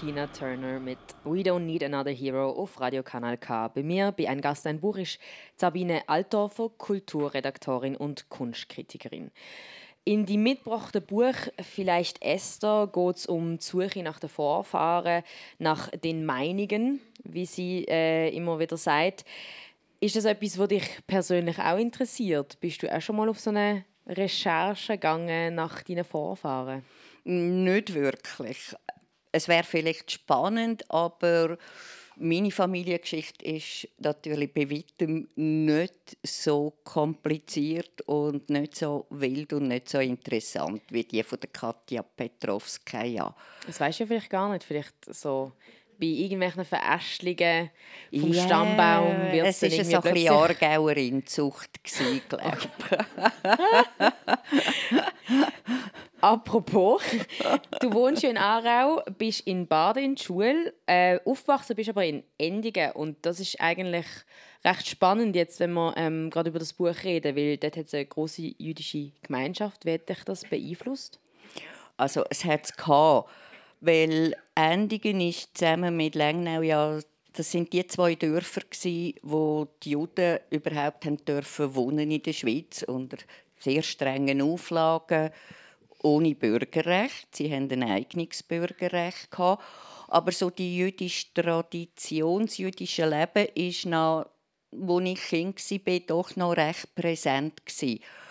Tina Turner mit We Don't Need Another Hero auf Radio Kanal K. Bei mir, bei einem Gast ein Buch, ist Sabine Altdorfer, Kulturredaktorin und Kunstkritikerin. In die mitgebrachten Buch «Vielleicht Esther» geht es um die Suche nach den Vorfahren, nach den Meinungen, wie sie äh, immer wieder sagt. Ist das etwas, was dich persönlich auch interessiert? Bist du auch schon mal auf so eine Recherche gegangen nach deinen Vorfahren? Nicht wirklich es wäre vielleicht spannend, aber meine Familiengeschichte ist natürlich bei weitem nicht so kompliziert und nicht so wild und nicht so interessant wie die von der Katja Petrovskaja. Das weißt du vielleicht gar nicht. Vielleicht so bei irgendwelchen Verästelungen vom yeah, Stammbaum wird es ist so ein bisschen Aargauerin-Zucht, glaube ich. Apropos, du wohnst ja in Aarau, bist in Baden in der Schule, äh, aufgewachsen bist aber in Endigen und das ist eigentlich recht spannend jetzt, wenn wir ähm, gerade über das Buch reden, weil dort hat es eine große jüdische Gemeinschaft. Wie hat dich das beeinflusst? Also es hat es gehabt, weil Endigen ist zusammen mit Lengnau ja das sind die zwei Dörfer wo die Juden überhaupt haben dürfen wohnen in der Schweiz unter sehr strengen Auflagen ohne Bürgerrecht. Sie hatten ein eigenes Bürgerrecht. Aber so die jüdische Tradition, das jüdische Leben ist noch, als ich Kind war, doch noch recht präsent.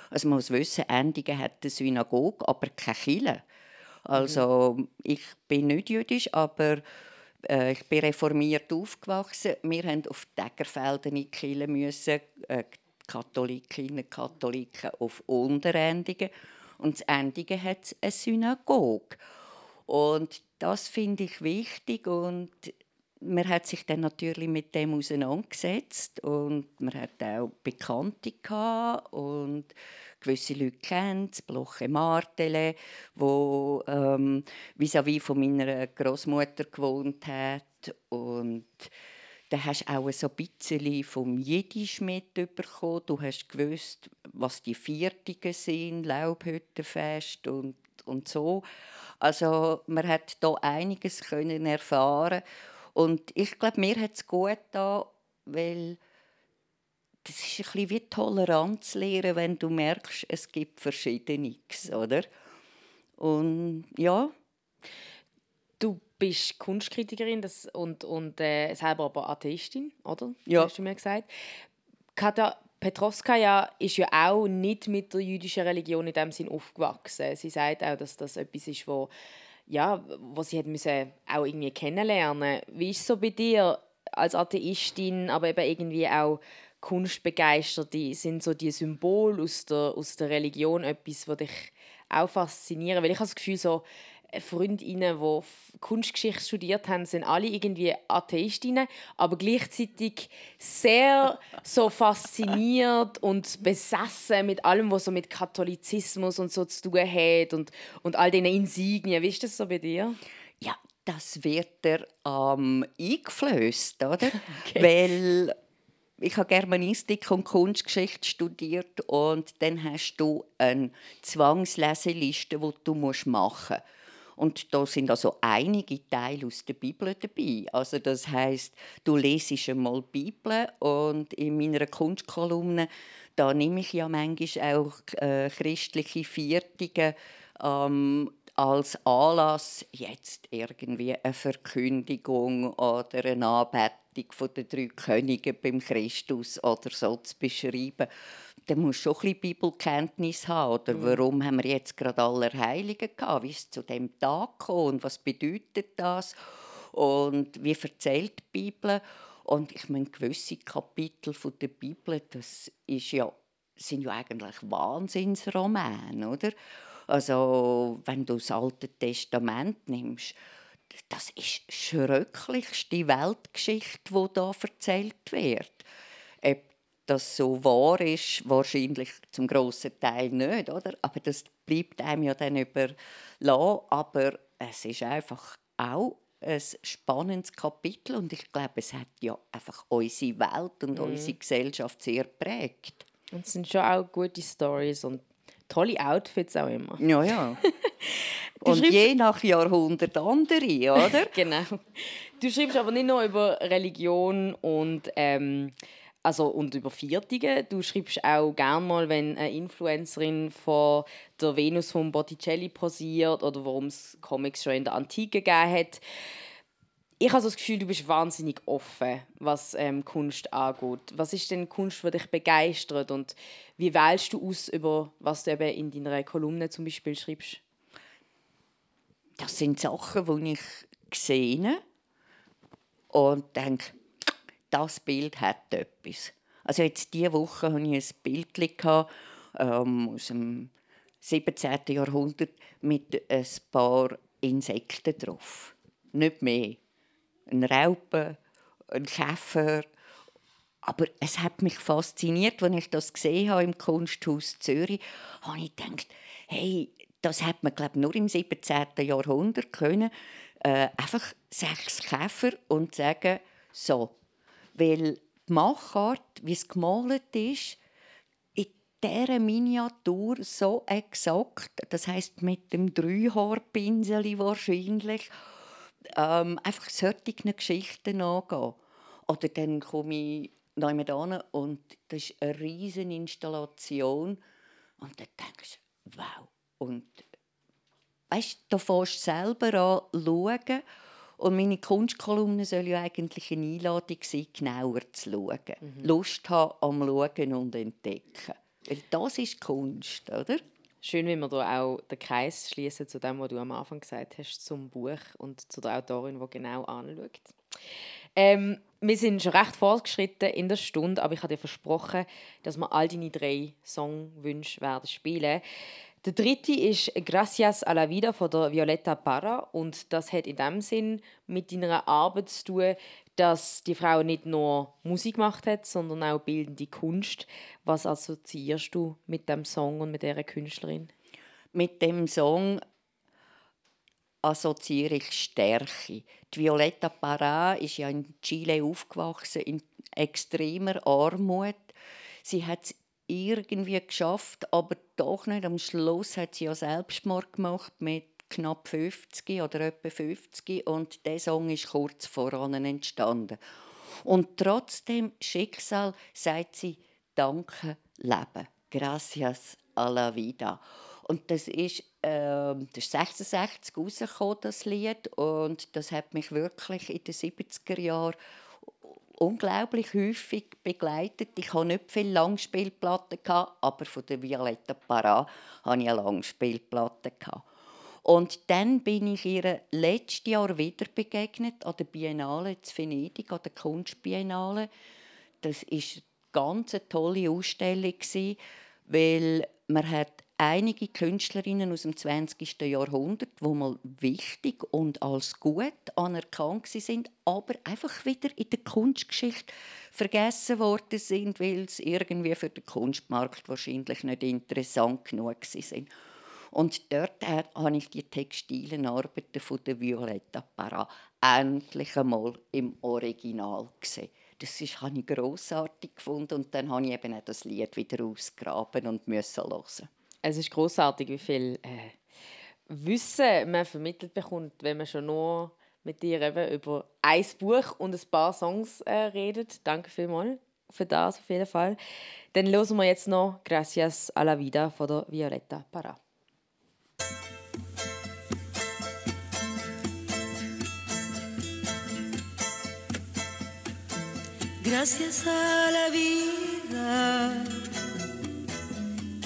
Also man muss wissen, Endigen hat eine Synagoge, aber keine Kirche. Also ich bin nicht jüdisch, aber äh, ich bin reformiert aufgewachsen. Wir mussten auf Dägerfelden in die müssen, äh, Katholikinnen Katholiken auf Unterendigen. Und das Endigen hat eine Synagoge. Und das finde ich wichtig und man hat sich dann natürlich mit dem auseinandergesetzt und man hat auch Bekannte gehabt und gewisse Leute kennt, Bloche Martele, wo ähm, vis-à-vis von meiner Großmutter gewohnt hat und da hast du auch so ein bisschen vom Jiddisch mitbekommen. Du hast gewusst, was die Viertigen sind, Laubhüttenfest und, und so. Also man hat da einiges können erfahren und ich glaube, mir hat es gut da, weil das ist ein bisschen wie Toleranz lernen, wenn du merkst, es gibt Verschiedenes, oder? Und ja. Du bist Kunstkritikerin das, und, und äh, selber aber Atheistin, oder? Ja. Hast du mir gesagt. Katja Petrovskaya ist ja auch nicht mit der jüdischen Religion in dem Sinn aufgewachsen. Sie sagt auch, dass das etwas ist, wo, ja, wo sie hat müssen auch irgendwie kennenlernen. Wie ist es so bei dir als Atheistin, aber eben irgendwie auch Kunstbegeisterte? Sind so die Symbole aus der, aus der Religion etwas, was dich auch faszinieren? Weil ich habe das Gefühl, so Freundinnen, die Kunstgeschichte studiert haben, sind alle irgendwie Atheistinnen, aber gleichzeitig sehr so fasziniert und besessen mit allem, was so mit Katholizismus und so zu tun hat und, und all diesen Insignien. Wie ist das so bei dir? Ja, das wird dir ähm, eingeflößt, oder? Okay. Weil ich habe Germanistik und Kunstgeschichte studiert und dann hast du eine Zwangsleseliste, die du machen musst. Und da sind also einige Teile aus der Bibel dabei. Also das heißt, du lesest einmal die Bibel und in meiner Kunstkolumne da nehme ich ja manchmal auch äh, christliche Viertige ähm, als Anlass jetzt irgendwie eine Verkündigung oder eine Anbetung von den drei Königen beim Christus oder so zu beschreiben dann musst du schon ein bisschen Bibelkenntnis haben. Oder mhm. warum haben wir jetzt gerade Allerheiligen gehabt? Wie ist es zu dem Tag gekommen? Und was bedeutet das? Und wie erzählt die Bibel? Und ich meine, gewisse Kapitel der Bibel, das ist ja, sind ja eigentlich Wahnsinnsromane, oder? Also, wenn du das Alte Testament nimmst, das ist die schrecklichste Weltgeschichte, die da erzählt wird das so wahr ist, wahrscheinlich zum grossen Teil nicht, oder? Aber das bleibt einem ja dann überlassen. Aber es ist einfach auch ein spannendes Kapitel und ich glaube, es hat ja einfach unsere Welt und mhm. unsere Gesellschaft sehr prägt. Und es sind schon auch gute Stories und tolle Outfits auch immer. Ja, ja. und je nach Jahrhundert andere, oder? genau. Du schreibst aber nicht nur über Religion und ähm, also und über Viertige. Du schreibst auch gerne mal, wenn eine Influencerin von der Venus von Botticelli posiert oder warum es Comics schon in der Antike gegeben hat. Ich habe das Gefühl, du bist wahnsinnig offen, was ähm, Kunst angeht. Was ist denn Kunst, die dich begeistert und wie wählst du aus, über was du eben in deiner Kolumne zum Beispiel schreibst? Das sind Sachen, die ich gesehen und denke, das Bild hat etwas. Also jetzt diese Woche hatte ich ein Bild ähm, aus dem 17. Jahrhundert mit ein paar Insekten drauf. Nicht mehr. Ein Raupe, ein Käfer. Aber es hat mich fasziniert, als ich das gesehen habe im Kunsthaus Zürich, habe ich gedacht, hey, das hat man glaube nur im 17. Jahrhundert können, äh, einfach sechs Käfer und sagen, so, weil die Machart, wie es gemalt ist, in dieser Miniatur so exakt, das heißt mit dem Dreihaarpinsel wahrscheinlich, ähm, einfach solche Geschichten angehen. Oder dann komme ich jemand an und das ist eine riesige Installation und dann denkst du, wow. Und weißt, da fährst du selber an schauen und meine Kunstkolumne soll ja eigentlich eine Einladung sein, genauer zu schauen. Mhm. Lust haben am Schauen und Entdecken. Weil das ist Kunst, oder? Schön, wie wir da auch den Kreis schließen zu dem, was du am Anfang gesagt hast, zum Buch und zu der Autorin, die genau anschaut. Ähm, wir sind schon recht fortgeschritten in der Stunde, aber ich habe dir versprochen, dass wir all deine drei Songwünsche werden spielen. Der dritte ist Gracias a la Vida von der Violetta Parra und das hat in dem Sinn mit deiner Arbeit zu tun, dass die Frau nicht nur Musik gemacht hat, sondern auch bildende Kunst. Was assoziierst du mit dem Song und mit der Künstlerin? Mit dem Song assoziiere ich Stärke. Die Violetta Parra ist ja in Chile aufgewachsen in extremer Armut. Sie hat irgendwie geschafft, aber doch nicht. Am Schluss hat sie ja Selbstmord gemacht mit knapp 50 oder etwa 50 und der Song ist kurz voran entstanden. Und trotzdem Schicksal sagt sie Danke Leben. Gracias a la vida. Und das ist, äh, das ist 66 rausgekommen, das Lied. Und das hat mich wirklich in den 70er Jahren unglaublich häufig begleitet. Ich hatte nicht viele Langspielplatten, aber von der Violetta Parra hatte ich eine Langspielplatte. Und dann bin ich ihr letztes Jahr wieder begegnet an der Biennale zu Venedig, an der Kunstbiennale. Das war eine ganz tolle Ausstellung, weil man hat einige Künstlerinnen aus dem 20. Jahrhundert, wo mal wichtig und als gut anerkannt sind, aber einfach wieder in der Kunstgeschichte vergessen worden sind, weil sie irgendwie für den Kunstmarkt wahrscheinlich nicht interessant genug sind. Und dort habe ich die textilen Arbeiten von der Violetta Parra endlich einmal im Original gesehen. Das ist, habe ich grossartig gefunden und dann habe ich eben auch das Lied wieder ausgraben und müssen hören es ist großartig, wie viel äh, Wissen man vermittelt bekommt, wenn man schon nur mit dir eben über ein Buch und ein paar Songs äh, redet. Danke vielmals für das auf jeden Fall. Dann hören wir jetzt noch Gracias a la Vida von der Violetta Parra. Gracias a la vida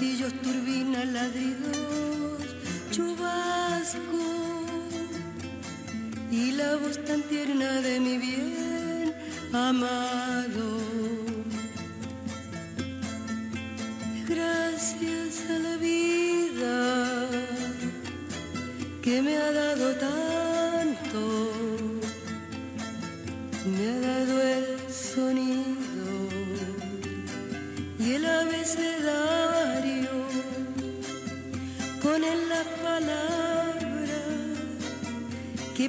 martillos, turbinas, ladridos, chubasco y la voz tan tierna de mi bien amado. Gracias a la vida que me ha dado tanto,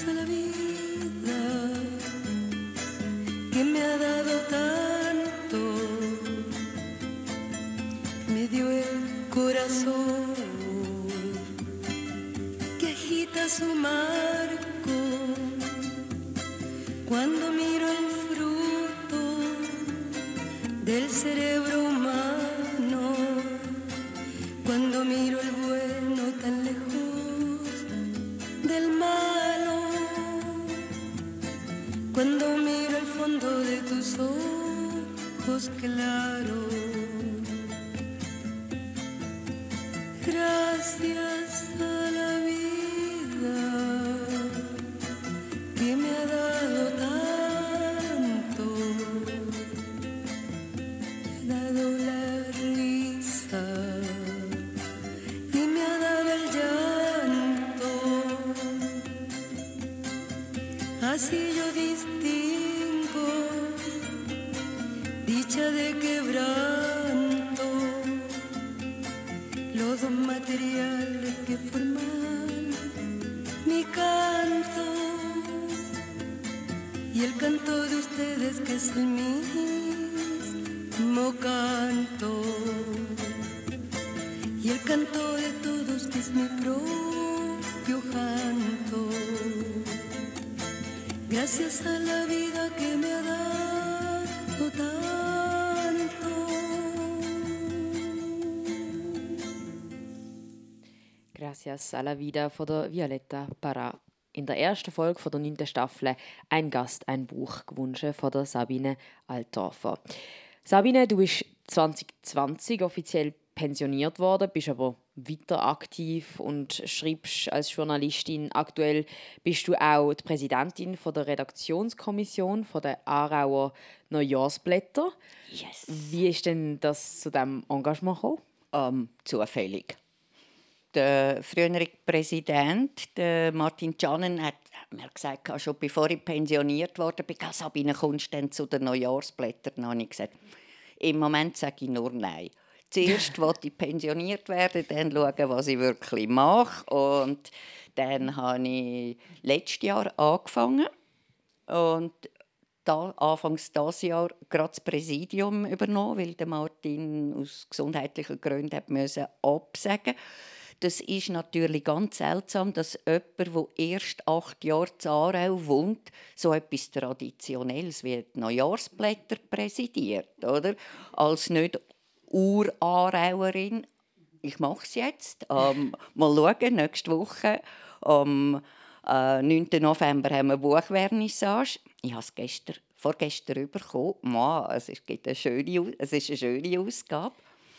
agradece la vida que me ha dado tanto, me dio el corazón que agita su marco cuando miro el fruto del cerebro claros. Gracias alla vida von der Violetta Parra. In der ersten Folge von der neunten Staffel ein Gast, ein Buch gewünscht von der Sabine Altdorfer. Sabine, du bist 2020 offiziell pensioniert worden, bist aber weiter aktiv und schreibst als Journalistin. Aktuell bist du auch die Präsidentin von der Redaktionskommission von der Aarauer Neujahrsblätter. Yes. Wie ist denn das zu diesem Engagement gekommen? ähm, zufällig. Der frühere Präsident, der Martin Canen, hat mir gesagt, schon bevor ich pensioniert wurde, bin, «Ah, Sabine, kommst denn zu den Neujahrsblättern? Habe ich gesagt, im Moment sage ich nur Nein. Zuerst wollte ich pensioniert werden, dann schauen, was ich wirklich mache. Und dann habe ich letztes Jahr angefangen. Und da, anfangs dieses Jahr gerade das Präsidium übernommen, weil Martin aus gesundheitlichen Gründen absagen Das ist natürlich ganz seltsam, dass jemand, der erst acht Jahre in Aarau wohnt, so etwas Traditionelles wie die Neujahrsblätter präsidiert. Oder? Als nicht Ur-Aarauerin. Ich mache es jetzt. Ähm, mal schauen, nächste Woche. Am äh, 9. November haben wir Buchvernissage. Ich habe es gestern, vorgestern bekommen. Man, es, ist, gibt eine schöne, es ist eine schöne Ausgabe.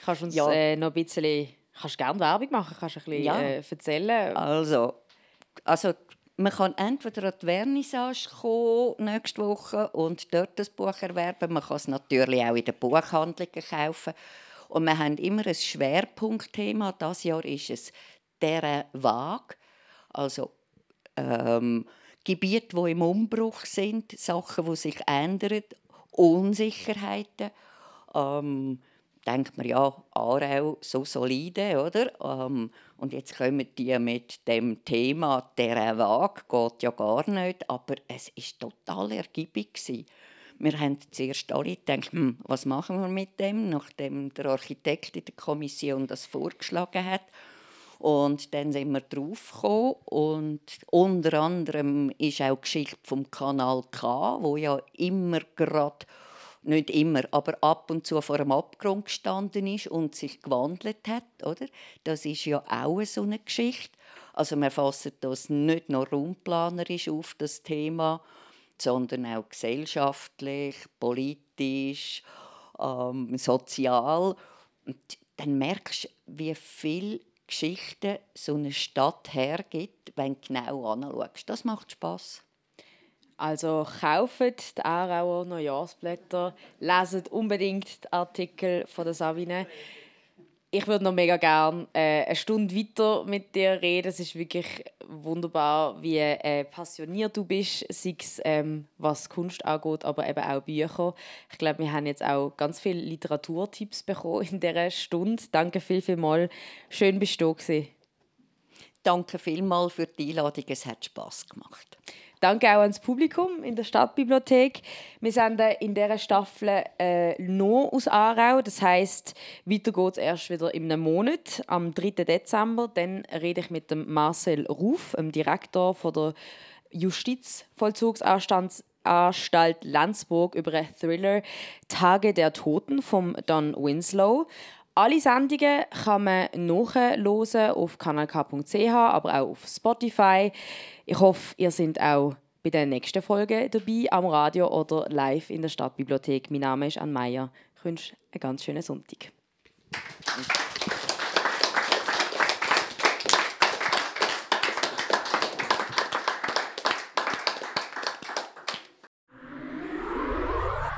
Kannst du uns Ja. äh, noch ein bisschen kannst gerne Werbung machen? Kannst du ein bisschen Ja. äh, erzählen? Also, also man kann entweder an die Vernissage kommen, nächste Woche und dort das Buch erwerben. Man kann es natürlich auch in den Buchhandlungen kaufen. Und wir haben immer ein Schwerpunktthema. Das Jahr ist es «Der Wag», also ähm, Gebiete, die im Umbruch sind, Sachen, die sich ändern, Unsicherheiten. Ähm, denkt man ja, Aarau so solide, oder? Ähm, und jetzt kommen die mit dem Thema «Der Wag», geht ja gar nicht, aber es war total ergiebig. Wir haben zuerst alle gedacht, hm, was machen wir mit dem, nachdem der Architekt in der Kommission das vorgeschlagen hat. Und dann sind wir draufgekommen und unter anderem ist auch die Geschichte vom Kanal K, wo ja immer gerade nicht immer, aber ab und zu vor dem Abgrund gestanden ist und sich gewandelt hat, oder? Das ist ja auch so eine Geschichte. Also wir fassen das nicht nur raumplanerisch auf das Thema, sondern auch gesellschaftlich, politisch, ähm, sozial. Und dann merkst du, wie viel Geschichten so eine Stadt hergibt, wenn du genau anschaust. Das macht Spass. Also kauft die Aarauer Neujahrsblätter, leset unbedingt die Artikel von der Sabine. Ich würde noch mega gerne äh, eine Stunde weiter mit dir reden. Es ist wirklich wunderbar, wie äh, passioniert du bist, sei es ähm, was Kunst angeht, aber eben auch Bücher. Ich glaube, wir haben jetzt auch ganz viele Literaturtipps bekommen in dieser Stunde. Danke viel, viel mal. Schön bist du da gewesen. Danke vielmals für die Einladung, es hat Spass gemacht. Danke auch ans Publikum in der Stadtbibliothek. Wir sind in dieser Staffel äh, noch aus Aarau. Das heißt, weiter geht es erst wieder in einem Monat, am 3. Dezember. Dann rede ich mit dem Marcel Ruf, dem Direktor von der Justizvollzugsanstalt Anstalt Landsburg über einen Thriller Tage der Toten von Don Winslow. Alle Sendungen kann man nachhören auf kanalk.ch, aber auch auf Spotify. Ich hoffe, ihr seid auch bei der nächsten Folge dabei am Radio oder live in der Stadtbibliothek. Mein Name ist Anne Meyer. Ich wünsche einen ganz schönen Sonntag.